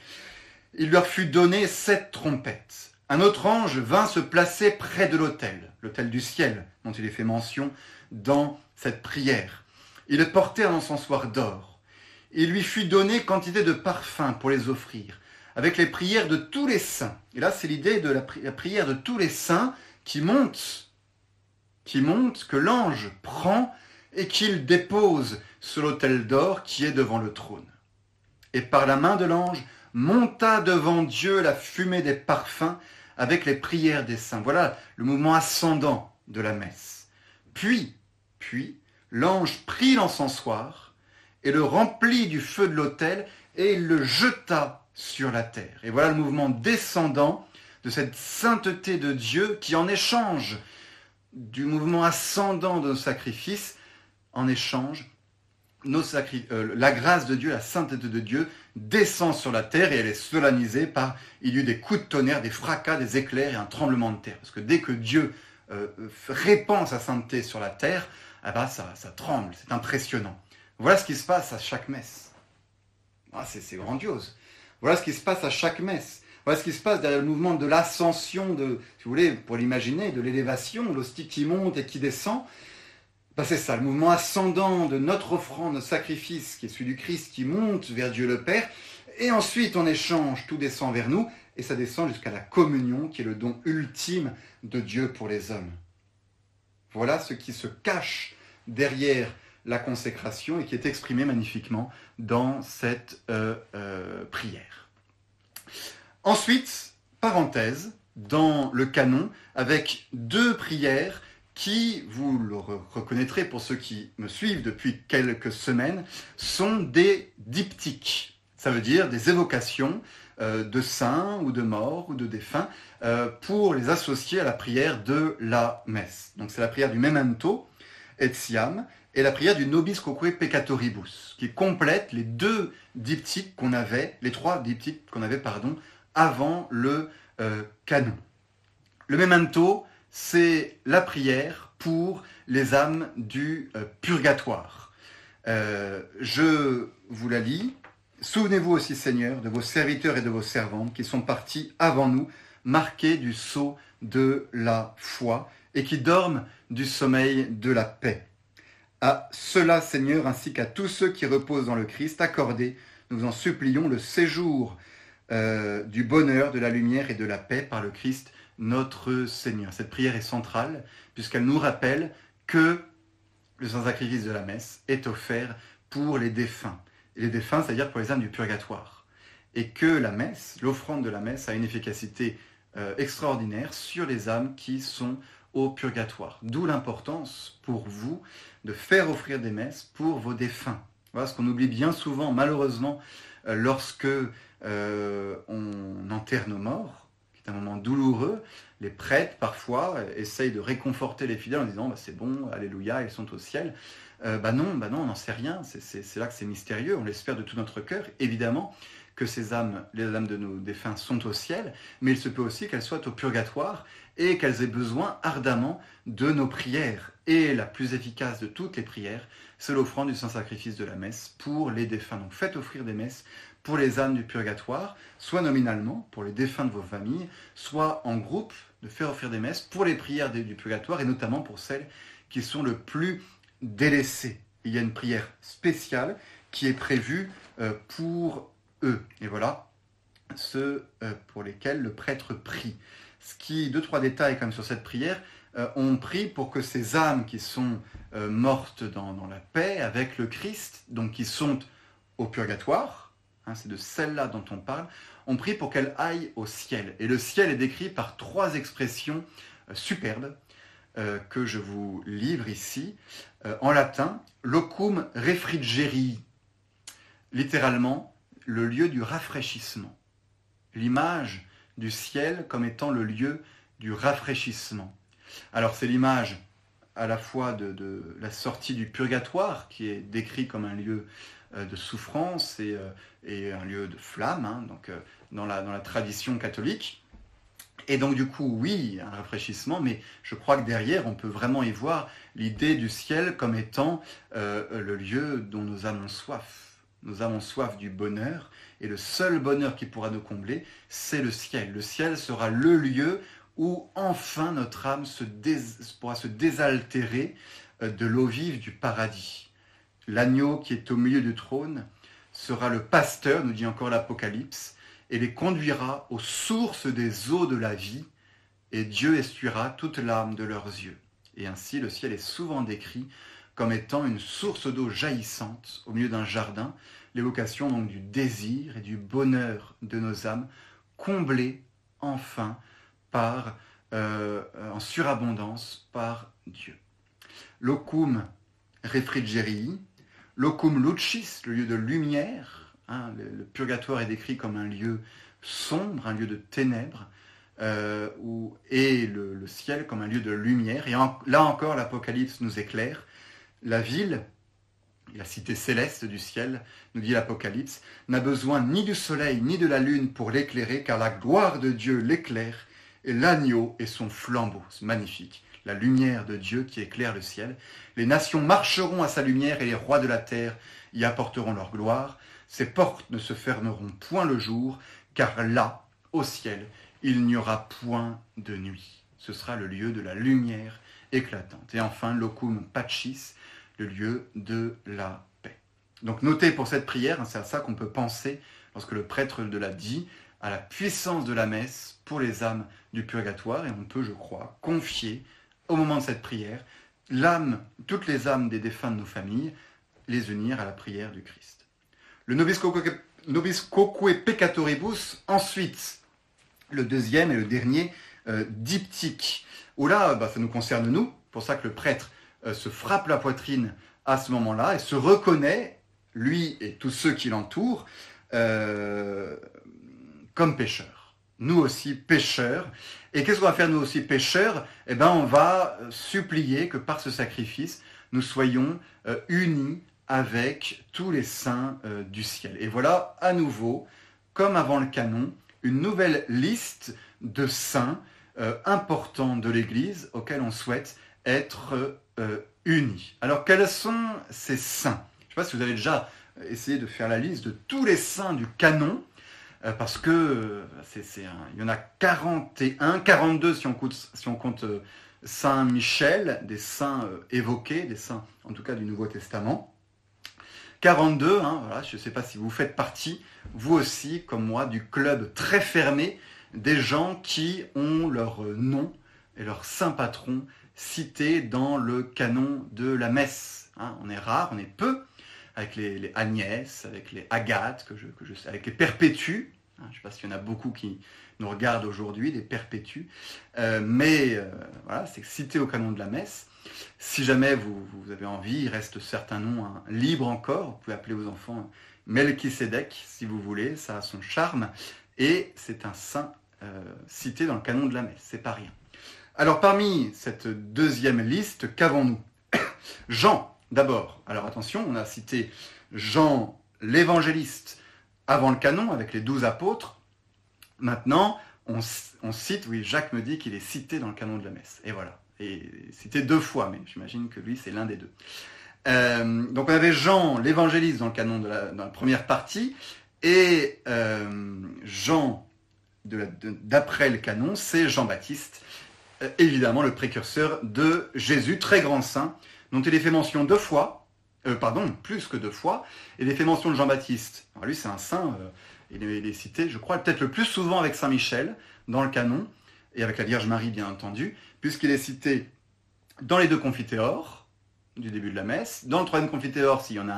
Il leur fut donné sept trompettes. Un autre ange vint se placer près de l'autel, l'autel du ciel, dont il est fait mention dans cette prière. Il portait un encensoir d'or il lui fut donné quantité de parfums pour les offrir, avec les prières de tous les saints. Et là, c'est l'idée de la, prière de tous les saints qui monte, qui monte, que l'ange prend et qu'il dépose sur l'autel d'or qui est devant le trône. Et par la main de l'ange monta devant Dieu la fumée des parfums avec les prières des saints. Voilà le mouvement ascendant de la messe. Puis, puis, l'ange prit l'encensoir et le remplit du feu de l'autel et il le jeta sur la terre. Et voilà le mouvement descendant de cette sainteté de Dieu qui, en échange du mouvement ascendant de nos sacrifices, en échange, euh, la grâce de Dieu, la sainteté de Dieu descend sur la terre et elle est solennisée par, il y eut des coups de tonnerre, des fracas, des éclairs et un tremblement de terre. Parce que dès que Dieu euh, répand sa sainteté sur la terre, ben, ça, ça tremble, c'est impressionnant. Voilà ce qui se passe à chaque messe. Ah, c'est grandiose. Voilà ce qui se passe à chaque messe. Voilà ce qui se passe derrière le mouvement de l'ascension, de, si vous voulez, pour l'imaginer, de l'élévation, l'hostie qui monte et qui descend. Ben, c'est ça, le mouvement ascendant de notre offrande, notre sacrifice, qui est celui du Christ, qui monte vers Dieu le Père. Et ensuite, en échange, tout descend vers nous, et ça descend jusqu'à la communion, qui est le don ultime de Dieu pour les hommes. Voilà ce qui se cache derrière la consécration et qui est exprimé magnifiquement dans cette euh, euh, prière. Ensuite, parenthèse, dans le canon, avec deux prières qui, vous le reconnaîtrez pour ceux qui me suivent depuis quelques semaines, sont des diptyques. Ça veut dire des évocations euh, de saints ou de morts ou de défunts pour les associer à la prière de la messe. Donc c'est la prière du memento, etiam, et la prière du Nobis Quoque Peccatoribus, qui complète les deux diptyques qu'on avait, les trois diptyques qu'on avait, avant le euh, canon. Le memento, c'est la prière pour les âmes du euh, purgatoire. Euh, je vous la lis. Souvenez-vous aussi, Seigneur, de vos serviteurs et de vos servantes qui sont partis avant nous, marqués du sceau de la foi, et qui dorment du sommeil de la paix. À cela, Seigneur, ainsi qu'à tous ceux qui reposent dans le Christ, accordez, nous en supplions, le séjour euh, du bonheur, de la lumière et de la paix par le Christ notre Seigneur. Cette prière est centrale puisqu'elle nous rappelle que le saint-sacrifice de la messe est offert pour les défunts. Et les défunts, c'est-à-dire pour les âmes du purgatoire. Et que la messe, l'offrande de la messe, a une efficacité euh, extraordinaire sur les âmes qui sont purgatoire. D'où l'importance pour vous de faire offrir des messes pour vos défunts. Voilà ce qu'on oublie bien souvent, malheureusement, euh, lorsque euh, on enterre nos morts, qui est un moment douloureux. Les prêtres, parfois, essayent de réconforter les fidèles en disant bah, c'est bon, alléluia, ils sont au ciel. Euh, bah non, bah non, on n'en sait rien. C'est là que c'est mystérieux. On l'espère de tout notre cœur, évidemment que ces âmes, les âmes de nos défunts, sont au ciel, mais il se peut aussi qu'elles soient au purgatoire et qu'elles aient besoin ardemment de nos prières. Et la plus efficace de toutes les prières, c'est l'offrande du Saint-Sacrifice de la messe pour les défunts. Donc faites offrir des messes pour les âmes du purgatoire, soit nominalement pour les défunts de vos familles, soit en groupe, de faire offrir des messes pour les prières du purgatoire et notamment pour celles qui sont le plus délaissées. Il y a une prière spéciale qui est prévue euh, pour eux. Et voilà ceux euh, pour lesquels le prêtre prie. Ce qui, deux, trois détails comme sur cette prière, euh, on prie pour que ces âmes qui sont euh, mortes dans, la paix avec le Christ, donc qui sont au purgatoire, hein, c'est de celles-là dont on parle, on prie pour qu'elles aillent au ciel. Et le ciel est décrit par trois expressions euh, superbes que je vous livre ici. en latin, locum refrigerii, littéralement le lieu du rafraîchissement. L'image du ciel comme étant le lieu du rafraîchissement. Alors c'est l'image à la fois de, la sortie du purgatoire, qui est décrit comme un lieu euh, de souffrance et, euh, un lieu de flamme, hein, euh, dans, la, dans la tradition catholique. Et donc du coup, oui, un rafraîchissement, mais je crois que derrière, on peut vraiment y voir l'idée du ciel comme étant le lieu dont nous avons soif. Nous avons soif du bonheur, et le seul bonheur qui pourra nous combler, c'est le ciel. Le ciel sera le lieu où enfin notre âme pourra se désaltérer euh, de l'eau vive du paradis. L'agneau qui est au milieu du trône sera le pasteur, nous dit encore l'Apocalypse, et les conduira aux sources des eaux de la vie, et Dieu essuiera toute l'âme de leurs yeux. Et ainsi le ciel est souvent décrit comme étant une source d'eau jaillissante au milieu d'un jardin, l'évocation donc du désir et du bonheur de nos âmes, comblées enfin par, euh, en surabondance par Dieu. Locum refrigerii, locum lucis, le lieu de lumière, hein, le, purgatoire est décrit comme un lieu sombre, un lieu de ténèbres, euh, et le, ciel comme un lieu de lumière. Et là encore, l'Apocalypse nous éclaire. La ville, la cité céleste du ciel, nous dit l'Apocalypse, n'a besoin ni du soleil ni de la lune pour l'éclairer, car la gloire de Dieu l'éclaire et l'agneau est son flambeau. Magnifique. La lumière de Dieu qui éclaire le ciel. Les nations marcheront à sa lumière et les rois de la terre y apporteront leur gloire. Ses portes ne se fermeront point le jour, car là, au ciel, il n'y aura point de nuit. Ce sera le lieu de la lumière éclatante. Et enfin, locum pacis, le lieu de la paix. Donc notez pour cette prière, hein, c'est à ça qu'on peut penser lorsque le prêtre de la dit, à la puissance de la messe pour les âmes du purgatoire, et on peut, je crois, confier au moment de cette prière l'âme, toutes les âmes des défunts de nos familles, les unir à la prière du Christ. Le nobis coque peccatoribus, ensuite, le deuxième et le dernier euh, diptyque, où là, bah, ça nous concerne nous, pour ça que le prêtre se frappe la poitrine à ce moment-là et se reconnaît, lui et tous ceux qui l'entourent, euh, comme pécheurs. Nous aussi pécheurs. Et qu'est-ce qu'on va faire nous aussi pécheurs Eh bien, on va supplier que par ce sacrifice, nous soyons euh, unis avec tous les saints du ciel. Et voilà à nouveau, comme avant le canon, une nouvelle liste de saints importants de l'Église auxquels on souhaite être euh, unis. Alors quels sont ces saints? Je ne sais pas si vous avez déjà essayé de faire la liste de tous les saints du canon, euh, parce que euh, il y en a 41, 42 si on compte, si on compte Saint Michel, des saints évoqués, des saints en tout cas du Nouveau Testament. 42, hein, voilà, je ne sais pas si vous faites partie, vous aussi, comme moi, du club très fermé des gens qui ont leur nom et leur saint patron cités dans le canon de la messe. Hein. on est rare, on est peu, avec les, Agnès, avec les Agathe, avec les Perpétues. Hein. je ne sais pas s'il y en a beaucoup qui nous regardent aujourd'hui, les Perpétues. Euh, mais euh, voilà, c'est cité au canon de la messe. Si jamais vous, avez envie, il reste certains noms hein, libres encore. Vous pouvez appeler vos enfants Melchisedec si vous voulez, ça a son charme. Et c'est un saint euh, cité dans le canon de la messe, c'est pas rien. Alors parmi cette deuxième liste, qu'avons-nous? (coughs) Jean, d'abord. Alors attention, on a cité Jean l'évangéliste avant le canon avec les douze apôtres. Maintenant, on, cite, oui, Jacques me dit qu'il est cité dans le canon de la messe. Et voilà. Et cité deux fois, mais j'imagine que lui, c'est l'un des deux. Euh, donc on avait Jean l'évangéliste dans le canon de la, dans la première partie, et euh, Jean d'après le canon, c'est Jean-Baptiste évidemment le précurseur de Jésus, très grand saint, dont il est fait mention deux fois, euh, pardon, plus que deux fois, il est fait mention de Jean-Baptiste. lui, c'est un saint, euh, il, est, cité, je crois, peut-être le plus souvent avec Saint Michel dans le canon, et avec la Vierge Marie, bien entendu, puisqu'il est cité dans les deux confiteors du début de la messe, dans le troisième confiteor s'il y en a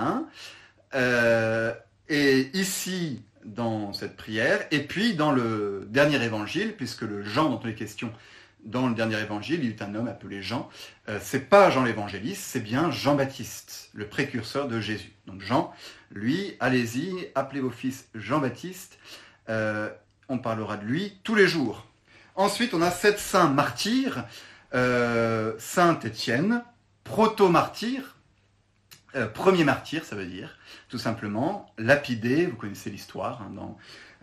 un, et ici dans cette prière, et puis dans le dernier évangile, puisque le Jean dont il est question dans le dernier évangile, il y eut un homme appelé Jean. Euh, c'est pas Jean l'évangéliste, c'est bien Jean-Baptiste, le précurseur de Jésus. Donc Jean, lui, allez-y, appelez vos fils Jean-Baptiste. Euh, on parlera de lui tous les jours. Ensuite, on a sept saints martyrs. Euh, Saint Étienne, proto-martyr, premier martyr, ça veut dire, tout simplement, lapidé, vous connaissez l'histoire, hein,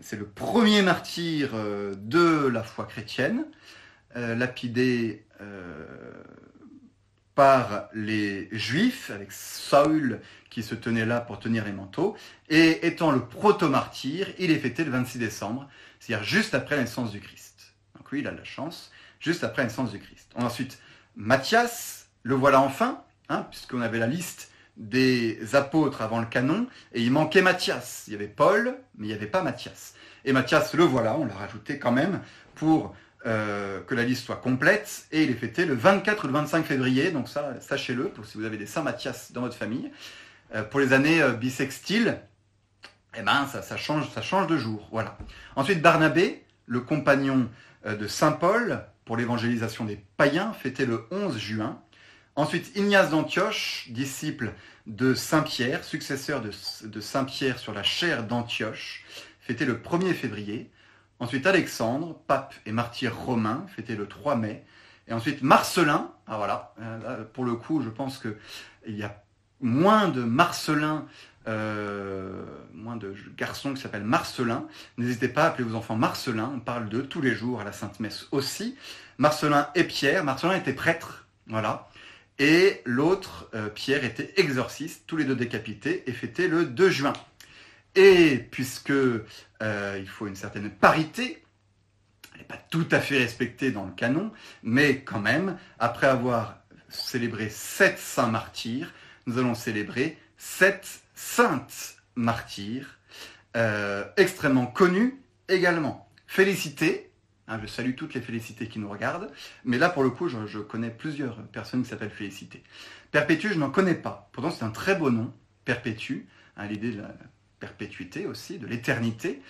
c'est le premier martyr de la foi chrétienne. Euh, lapidé euh, par les Juifs, avec Saül qui se tenait là pour tenir les manteaux, et étant le proto-martyr, il est fêté le 26 décembre, c'est-à-dire juste après la naissance du Christ. Donc oui, il a la chance, juste après la naissance du Christ. Ensuite, Matthias, le voilà enfin, hein, puisqu'on avait la liste des apôtres avant le canon, et il manquait Matthias. Il y avait Paul, mais il n'y avait pas Matthias. Et Matthias, le voilà, on l'a rajouté quand même pour euh, que la liste soit complète, et il est fêté le 24 ou le 25 février, donc ça, sachez-le, pour si vous avez des Saint Matthias dans votre famille. Euh, pour les années euh, bissextiles, eh ben, ça, change, ça change de jour. Voilà. Ensuite, Barnabé, le compagnon de Saint Paul, pour l'évangélisation des païens, fêté le 11 juin. Ensuite, Ignace d'Antioche, disciple de Saint Pierre, successeur de, de Saint Pierre sur la chaire d'Antioche, fêté le 1er février. Ensuite Alexandre, pape et martyr romain, fêté le 3 mai. Et ensuite Marcelin, ah voilà, euh, pour le coup je pense qu'il y a moins de Marcelin, euh, moins de garçons qui s'appellent Marcelin. N'hésitez pas à appeler vos enfants Marcelin, on parle d'eux tous les jours à la Sainte Messe aussi. Marcelin et Pierre, Marcelin était prêtre, voilà. Et l'autre, euh, Pierre, était exorciste, tous les deux décapités, et fêté le 2 juin. Et puisque euh, il faut une certaine parité Elle n'est pas tout à fait respectée dans le canon, mais quand même, après avoir célébré sept saints martyrs, nous allons célébrer sept saintes martyrs, euh, extrêmement connues également. Félicité, hein, je salue toutes les félicités qui nous regardent, mais là pour le coup, je, connais plusieurs personnes qui s'appellent Félicité. Perpétue, je n'en connais pas. Pourtant, c'est un très beau nom, Perpétue, hein, l'idée de la perpétuité aussi, de l'éternité.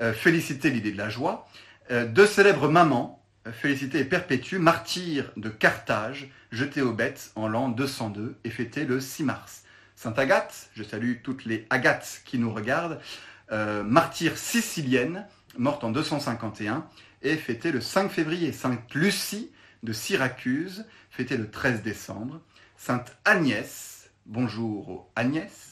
Euh, félicité, l'idée de la joie. Euh, deux célèbres mamans, Félicité et Perpétue, martyrs de Carthage, jetés aux bêtes en l'an 202 et fêtés le 6 mars. Sainte Agathe, je salue toutes les Agathes qui nous regardent, euh, martyre sicilienne, morte en 251, et fêtée le 5 février. Sainte Lucie de Syracuse, fêtée le 13 décembre. Sainte Agnès, bonjour aux Agnès,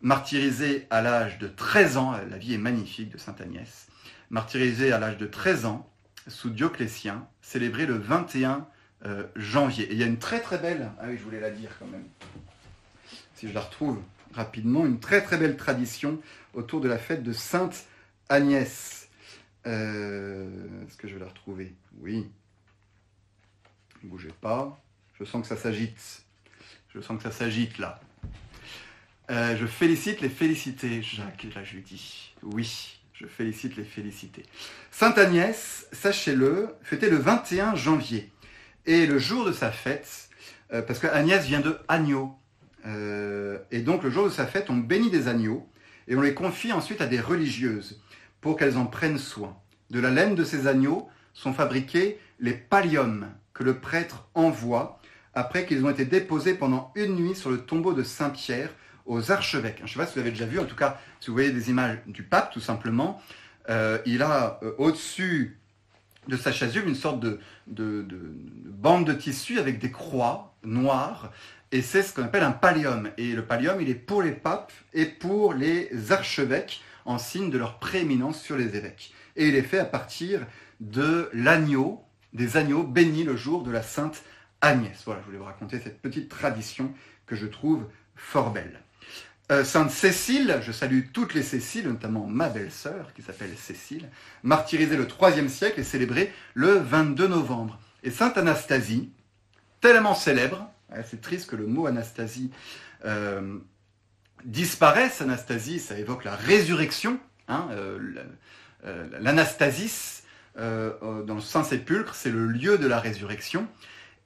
martyrisée à l'âge de 13 ans, la vie est magnifique de Sainte Agnès, martyrisée à l'âge de 13 ans sous Dioclétien, célébrée le 21 euh, janvier. Et il y a une très très belle, ah oui je voulais la dire quand même, si je la retrouve rapidement, une très très belle tradition autour de la fête de Sainte Agnès. Euh, est-ce que je vais la retrouver? Oui. Ne bougez pas. Je sens que ça s'agite. Je sens que ça s'agite là. Euh, je félicite les félicités, Jacques et la Judy. Oui, je félicite les félicités. Sainte Agnès, sachez-le, fêtait le 21 janvier. Et le jour de sa fête, euh, parce que Agnès vient de agneau. et donc le jour de sa fête, on bénit des agneaux et on les confie ensuite à des religieuses pour qu'elles en prennent soin. De la laine de ces agneaux sont fabriqués les palliums que le prêtre envoie après qu'ils ont été déposés pendant une nuit sur le tombeau de Saint-Pierre aux archevêques. Je ne sais pas si vous avez déjà vu, en tout cas, si vous voyez des images du pape, tout simplement, euh, il a euh, au-dessus de sa chasuble une sorte de, de, bande de tissu avec des croix noires et c'est ce qu'on appelle un pallium. Et le pallium, il est pour les papes et pour les archevêques, en signe de leur prééminence sur les évêques. Et il est fait à partir de l'agneau, des agneaux bénis le jour de la Sainte Agnès. Voilà, je voulais vous raconter cette petite tradition que je trouve fort belle. Euh, Sainte Cécile, je salue toutes les Céciles, notamment ma belle-sœur qui s'appelle Cécile, martyrisée le IIIe siècle et célébrée le 22 novembre. Et Sainte Anastasie, tellement célèbre, c'est triste que le mot Anastasie euh, disparaisse. Anastasie, ça évoque la résurrection. Hein, euh, L'anastasis dans le Saint-Sépulcre, c'est le lieu de la résurrection.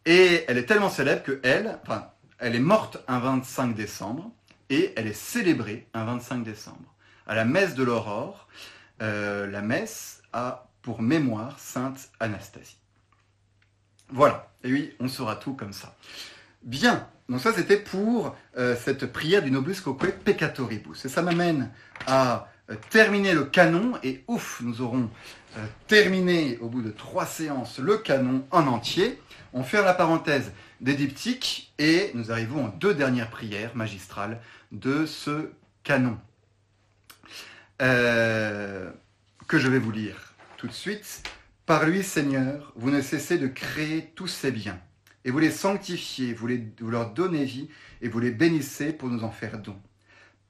Et elle est tellement célèbre que elle, enfin, elle est morte un 25 décembre et elle est célébrée un 25 décembre. À la messe de l'aurore, la messe a pour mémoire Sainte Anastasie. Voilà, et oui, on saura tout comme ça. Bien, donc ça c'était pour euh, cette prière du Nobus Coque Peccatoribus. Et ça m'amène à euh, terminer le canon, et ouf, nous aurons euh, terminé au bout de trois séances le canon en entier. On ferme la parenthèse des diptyques et nous arrivons aux deux dernières prières magistrales de ce canon. que je vais vous lire tout de suite. Par lui, Seigneur, vous ne cessez de créer tous ces biens et vous les sanctifiez, vous, leur donnez vie, et vous les bénissez pour nous en faire don.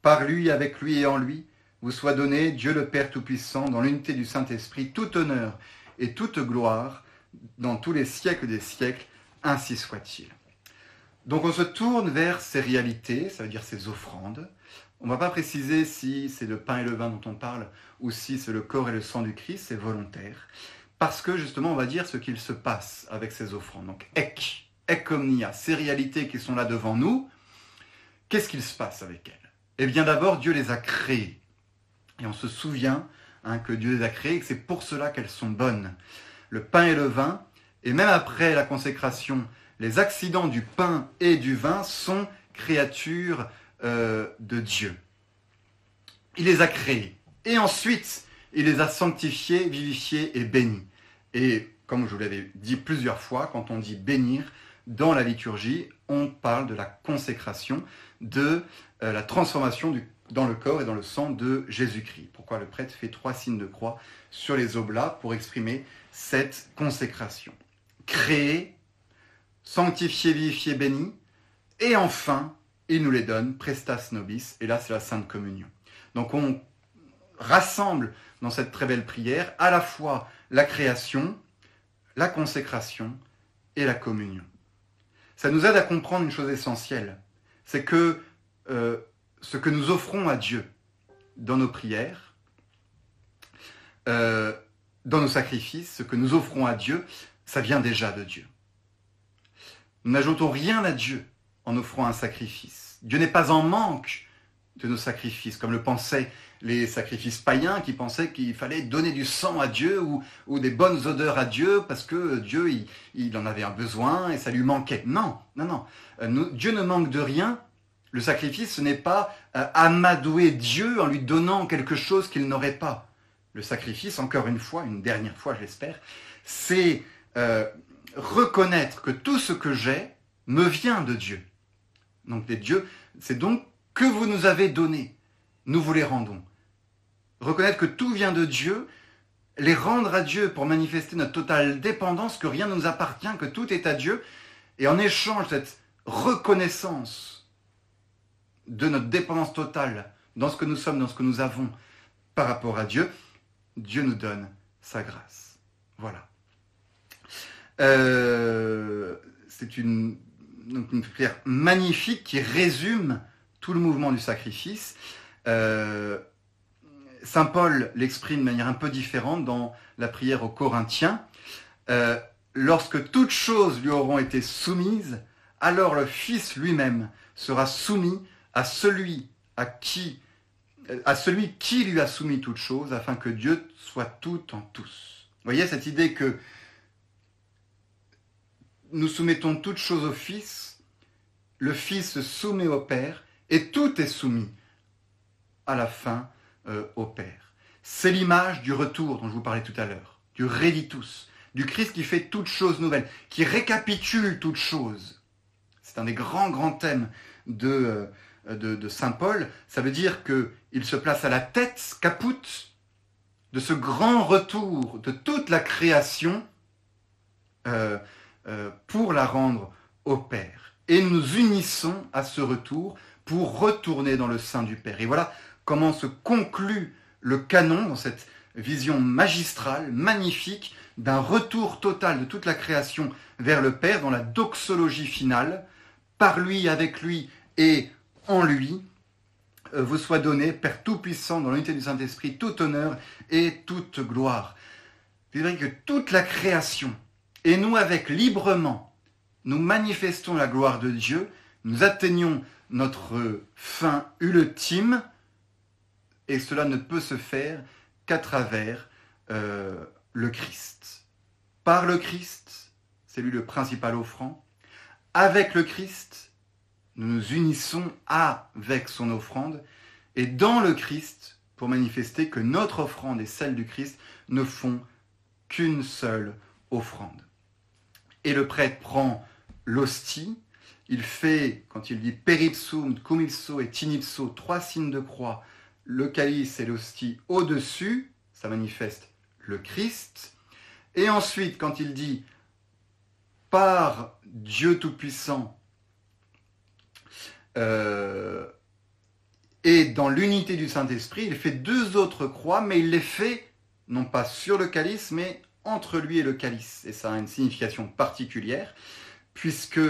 Par lui, avec lui et en lui, vous soit donné, Dieu le Père Tout-Puissant, dans l'unité du Saint-Esprit, tout honneur et toute gloire dans tous les siècles des siècles, ainsi soit-il. Donc on se tourne vers ces réalités, ça veut dire ces offrandes. On ne va pas préciser si c'est le pain et le vin dont on parle ou si c'est le corps et le sang du Christ, c'est volontaire parce que justement on va dire ce qu'il se passe avec ces offrandes. Donc ek, ekomnia, ces réalités qui sont là devant nous, qu'est-ce qu'il se passe avec elles? Eh bien d'abord Dieu les a créées. Et on se souvient hein, que Dieu les a créées et que c'est pour cela qu'elles sont bonnes. Le pain et le vin, et même après la consécration, les accidents du pain et du vin sont créatures euh, de Dieu. Il les a créées. Et ensuite, il les a sanctifiés, vivifiés et bénis. Et comme je vous l'avais dit plusieurs fois, quand on dit bénir, dans la liturgie, on parle de la consécration, de euh, la transformation dans le corps et dans le sang de Jésus-Christ. Pourquoi le prêtre fait trois signes de croix sur les oblats pour exprimer cette consécration. Créer, sanctifier, vivifier, béni, et enfin, il nous les donne, prestas nobis, et là c'est la Sainte Communion. Donc on rassemble dans cette très belle prière à la fois la création, la consécration et la communion. Ça nous aide à comprendre une chose essentielle, c'est que euh, ce que nous offrons à Dieu dans nos prières, euh, dans nos sacrifices, ce que nous offrons à Dieu, ça vient déjà de Dieu. Nous n'ajoutons rien à Dieu en offrant un sacrifice. Dieu n'est pas en manque de nos sacrifices, comme le pensaient les sacrifices païens qui pensaient qu'il fallait donner du sang à Dieu ou, des bonnes odeurs à Dieu parce que Dieu, il, en avait un besoin et ça lui manquait. Non, non, non. Euh, Dieu ne manque de rien. Le sacrifice, ce n'est pas euh, amadouer Dieu en lui donnant quelque chose qu'il n'aurait pas. Le sacrifice, encore une fois, une dernière fois, j'espère, c'est euh, reconnaître que tout ce que j'ai me vient de Dieu. Donc les dieux, c'est donc que vous nous avez donné, nous vous les rendons. Reconnaître que tout vient de Dieu, les rendre à Dieu pour manifester notre totale dépendance, que rien ne nous appartient, que tout est à Dieu, et en échange cette reconnaissance de notre dépendance totale dans ce que nous sommes, dans ce que nous avons par rapport à Dieu, Dieu nous donne sa grâce. Voilà. Euh, c'est une, prière magnifique qui résume tout le mouvement du sacrifice. Euh, Saint Paul l'exprime de manière un peu différente dans la prière aux Corinthiens. Euh, lorsque toutes choses lui auront été soumises, alors le Fils lui-même sera soumis à celui à qui à celui qui lui a soumis toutes choses, afin que Dieu soit tout en tous. Vous voyez cette idée que nous soumettons toutes choses au Fils, le Fils se soumet au Père, et tout est soumis à la fin euh, au Père. C'est l'image du retour dont je vous parlais tout à l'heure, du Réditus, du Christ qui fait toutes choses nouvelles, qui récapitule toutes choses. C'est un des grands, grands thèmes de, euh, Saint Paul. Ça veut dire qu'il se place à la tête, caput, de ce grand retour de toute la création euh, pour la rendre au Père. Et nous nous unissons à ce retour pour retourner dans le sein du Père. Et voilà comment se conclut le canon dans cette vision magistrale, magnifique, d'un retour total de toute la création vers le Père dans la doxologie finale, par lui, avec lui et en lui, euh, vous soit donné, Père Tout-Puissant, dans l'unité du Saint-Esprit, tout honneur et toute gloire. C'est vrai que toute la création, et nous avec librement, nous manifestons la gloire de Dieu, nous atteignons notre fin ultime, et cela ne peut se faire qu'à travers euh, le Christ. Par le Christ, c'est lui le principal offrant. Avec le Christ, nous nous unissons avec son offrande, et dans le Christ, pour manifester que notre offrande et celle du Christ ne font qu'une seule offrande. Et le prêtre prend l'hostie, il fait, quand il dit peripsum, cumipso et tinipso, trois signes de croix, le calice et l'hostie au-dessus, ça manifeste le Christ. Et ensuite, quand il dit par Dieu Tout-Puissant, euh, et dans l'unité du Saint-Esprit, il fait deux autres croix, mais il les fait non pas sur le calice, mais entre lui et le calice. Et ça a une signification particulière, puisque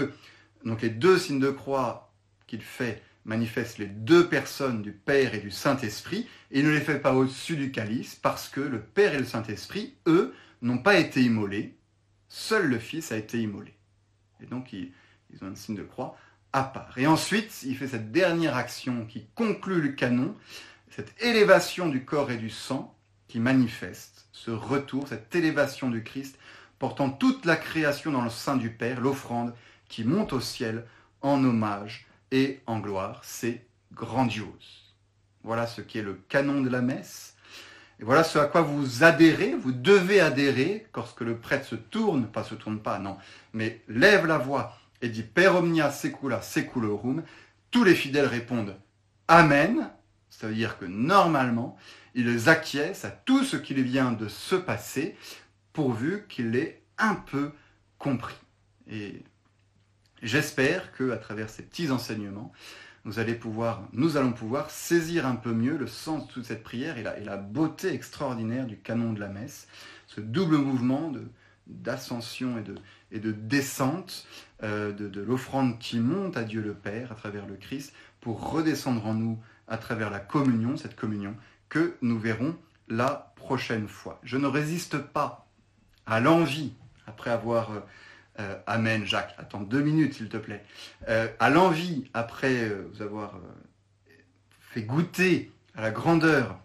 donc les deux signes de croix qu'il fait manifestent les deux personnes du Père et du Saint-Esprit, et il ne les fait pas au-dessus du calice, parce que le Père et le Saint-Esprit, eux, n'ont pas été immolés, seul le Fils a été immolé. Et donc ils, ont un signe de croix à part. Et ensuite, il fait cette dernière action qui conclut le canon, cette élévation du corps et du sang qui manifeste ce retour, cette élévation du Christ, portant toute la création dans le sein du Père, l'offrande qui monte au ciel en hommage et en gloire. C'est grandiose. Voilà ce qui est le canon de la messe. Et voilà ce à quoi vous adhérez, vous devez adhérer lorsque le prêtre se tourne, pas se tourne pas, non, mais lève la voix et dit Per omnia secula seculorum. Tous les fidèles répondent Amen. Ça veut dire que normalement, ils acquiescent à tout ce qui vient de se passer, pourvu qu'il l'ait un peu compris. Et J'espère que, à travers ces petits enseignements, nous, allons pouvoir saisir un peu mieux le sens de toute cette prière et la, beauté extraordinaire du canon de la messe, ce double mouvement de, d'ascension et de, et de descente euh, de l'offrande qui monte à Dieu le Père à travers le Christ pour redescendre en nous à travers la communion, cette communion nous verrons la prochaine fois. Je ne résiste pas à l'envie, après avoir... Euh, euh, amen, Jacques. Attends deux minutes, s'il te plaît. Euh, à l'envie, après vous avoir fait goûter à la grandeur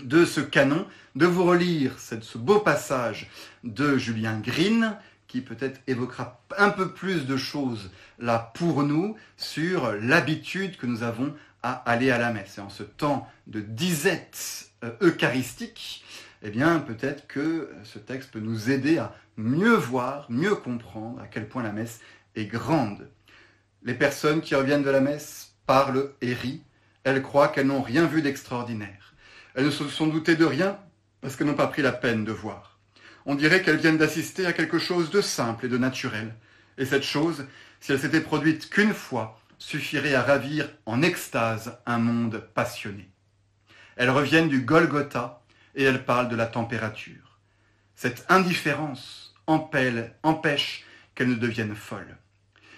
de ce canon, de vous relire ce beau passage de Julien Green, qui peut-être évoquera un peu plus de choses là pour nous sur l'habitude que nous avons à aller à la messe. Et en ce temps de disette eucharistique, eh bien peut-être que ce texte peut nous aider à mieux voir, mieux comprendre à quel point la messe est grande. Les personnes qui reviennent de la messe parlent et rient. Elles croient qu'elles n'ont rien vu d'extraordinaire. Elles ne se sont doutées de rien parce qu'elles n'ont pas pris la peine de voir. On dirait qu'elles viennent d'assister à quelque chose de simple et de naturel. Et cette chose, si elle s'était produite qu'une fois, suffirait à ravir en extase un monde passionné. Elles reviennent du Golgotha et elles parlent de la température. Cette indifférence empêche qu'elles ne deviennent folles.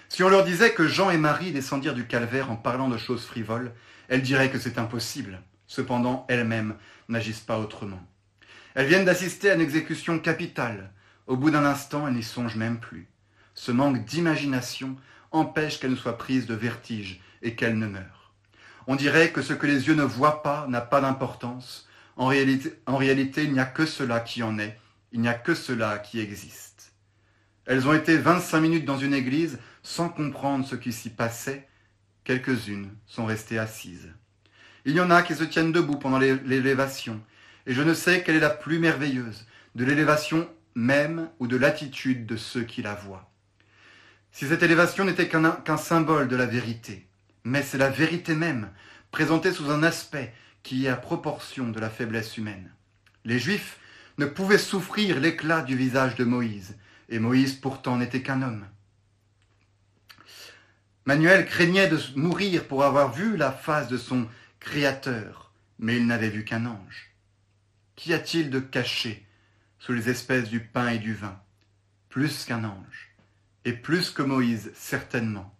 Si on leur disait que Jean et Marie descendirent du calvaire en parlant de choses frivoles, elles diraient que c'est impossible. Cependant, elles-mêmes n'agissent pas autrement. Elles viennent d'assister à une exécution capitale. Au bout d'un instant, elles n'y songent même plus. Ce manque d'imagination empêche qu'elles ne soient prises de vertige et qu'elles ne meurent. On dirait que ce que les yeux ne voient pas n'a pas d'importance. En réalité, en réalité, il n'y a que cela qui en est, il n'y a que cela qui existe. Elles ont été 25 minutes dans une église sans comprendre ce qui s'y passait. Quelques-unes sont restées assises. Il y en a qui se tiennent debout pendant l'élévation, et je ne sais quelle est la plus merveilleuse, de l'élévation même ou de l'attitude de ceux qui la voient. Si cette élévation n'était qu'un symbole de la vérité, mais c'est la vérité même, présentée sous un aspect qui est à proportion de la faiblesse humaine. Les Juifs ne pouvait souffrir l'éclat du visage de Moïse, et Moïse pourtant n'était qu'un homme. Manuel craignait de mourir pour avoir vu la face de son Créateur, mais il n'avait vu qu'un ange. Qu'y a-t-il de caché sous les espèces du pain et du vin? Plus qu'un ange, et plus que Moïse, certainement.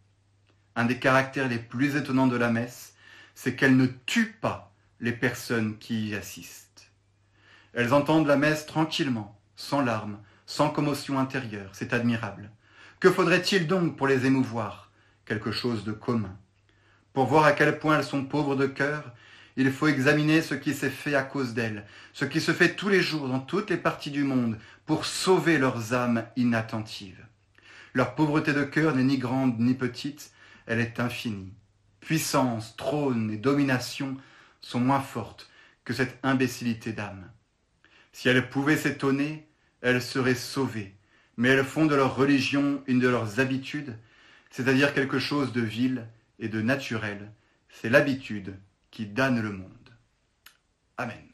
Un des caractères les plus étonnants de la messe, c'est qu'elle ne tue pas les personnes qui y assistent. Elles entendent la messe tranquillement, sans larmes, sans commotion intérieure. C'est admirable. Que faudrait-il donc pour les émouvoir? Quelque chose de commun. Pour voir à quel point elles sont pauvres de cœur, il faut examiner ce qui s'est fait à cause d'elles, ce qui se fait tous les jours dans toutes les parties du monde pour sauver leurs âmes inattentives. Leur pauvreté de cœur n'est ni grande ni petite, elle est infinie. Puissance, trône et domination sont moins fortes que cette imbécilité d'âme. Si elles pouvaient s'étonner, elles seraient sauvées. Mais elles font de leur religion une de leurs habitudes, c'est-à-dire quelque chose de vil et de naturel. C'est l'habitude qui damne le monde. Amen.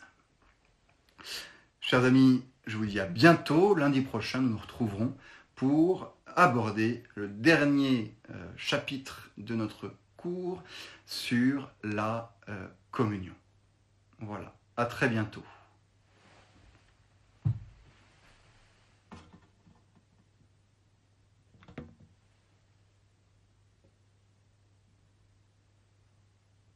Chers amis, je vous dis à bientôt. Lundi prochain, nous nous retrouverons pour aborder le dernier euh, chapitre de notre cours sur la euh, communion. Voilà, à très bientôt.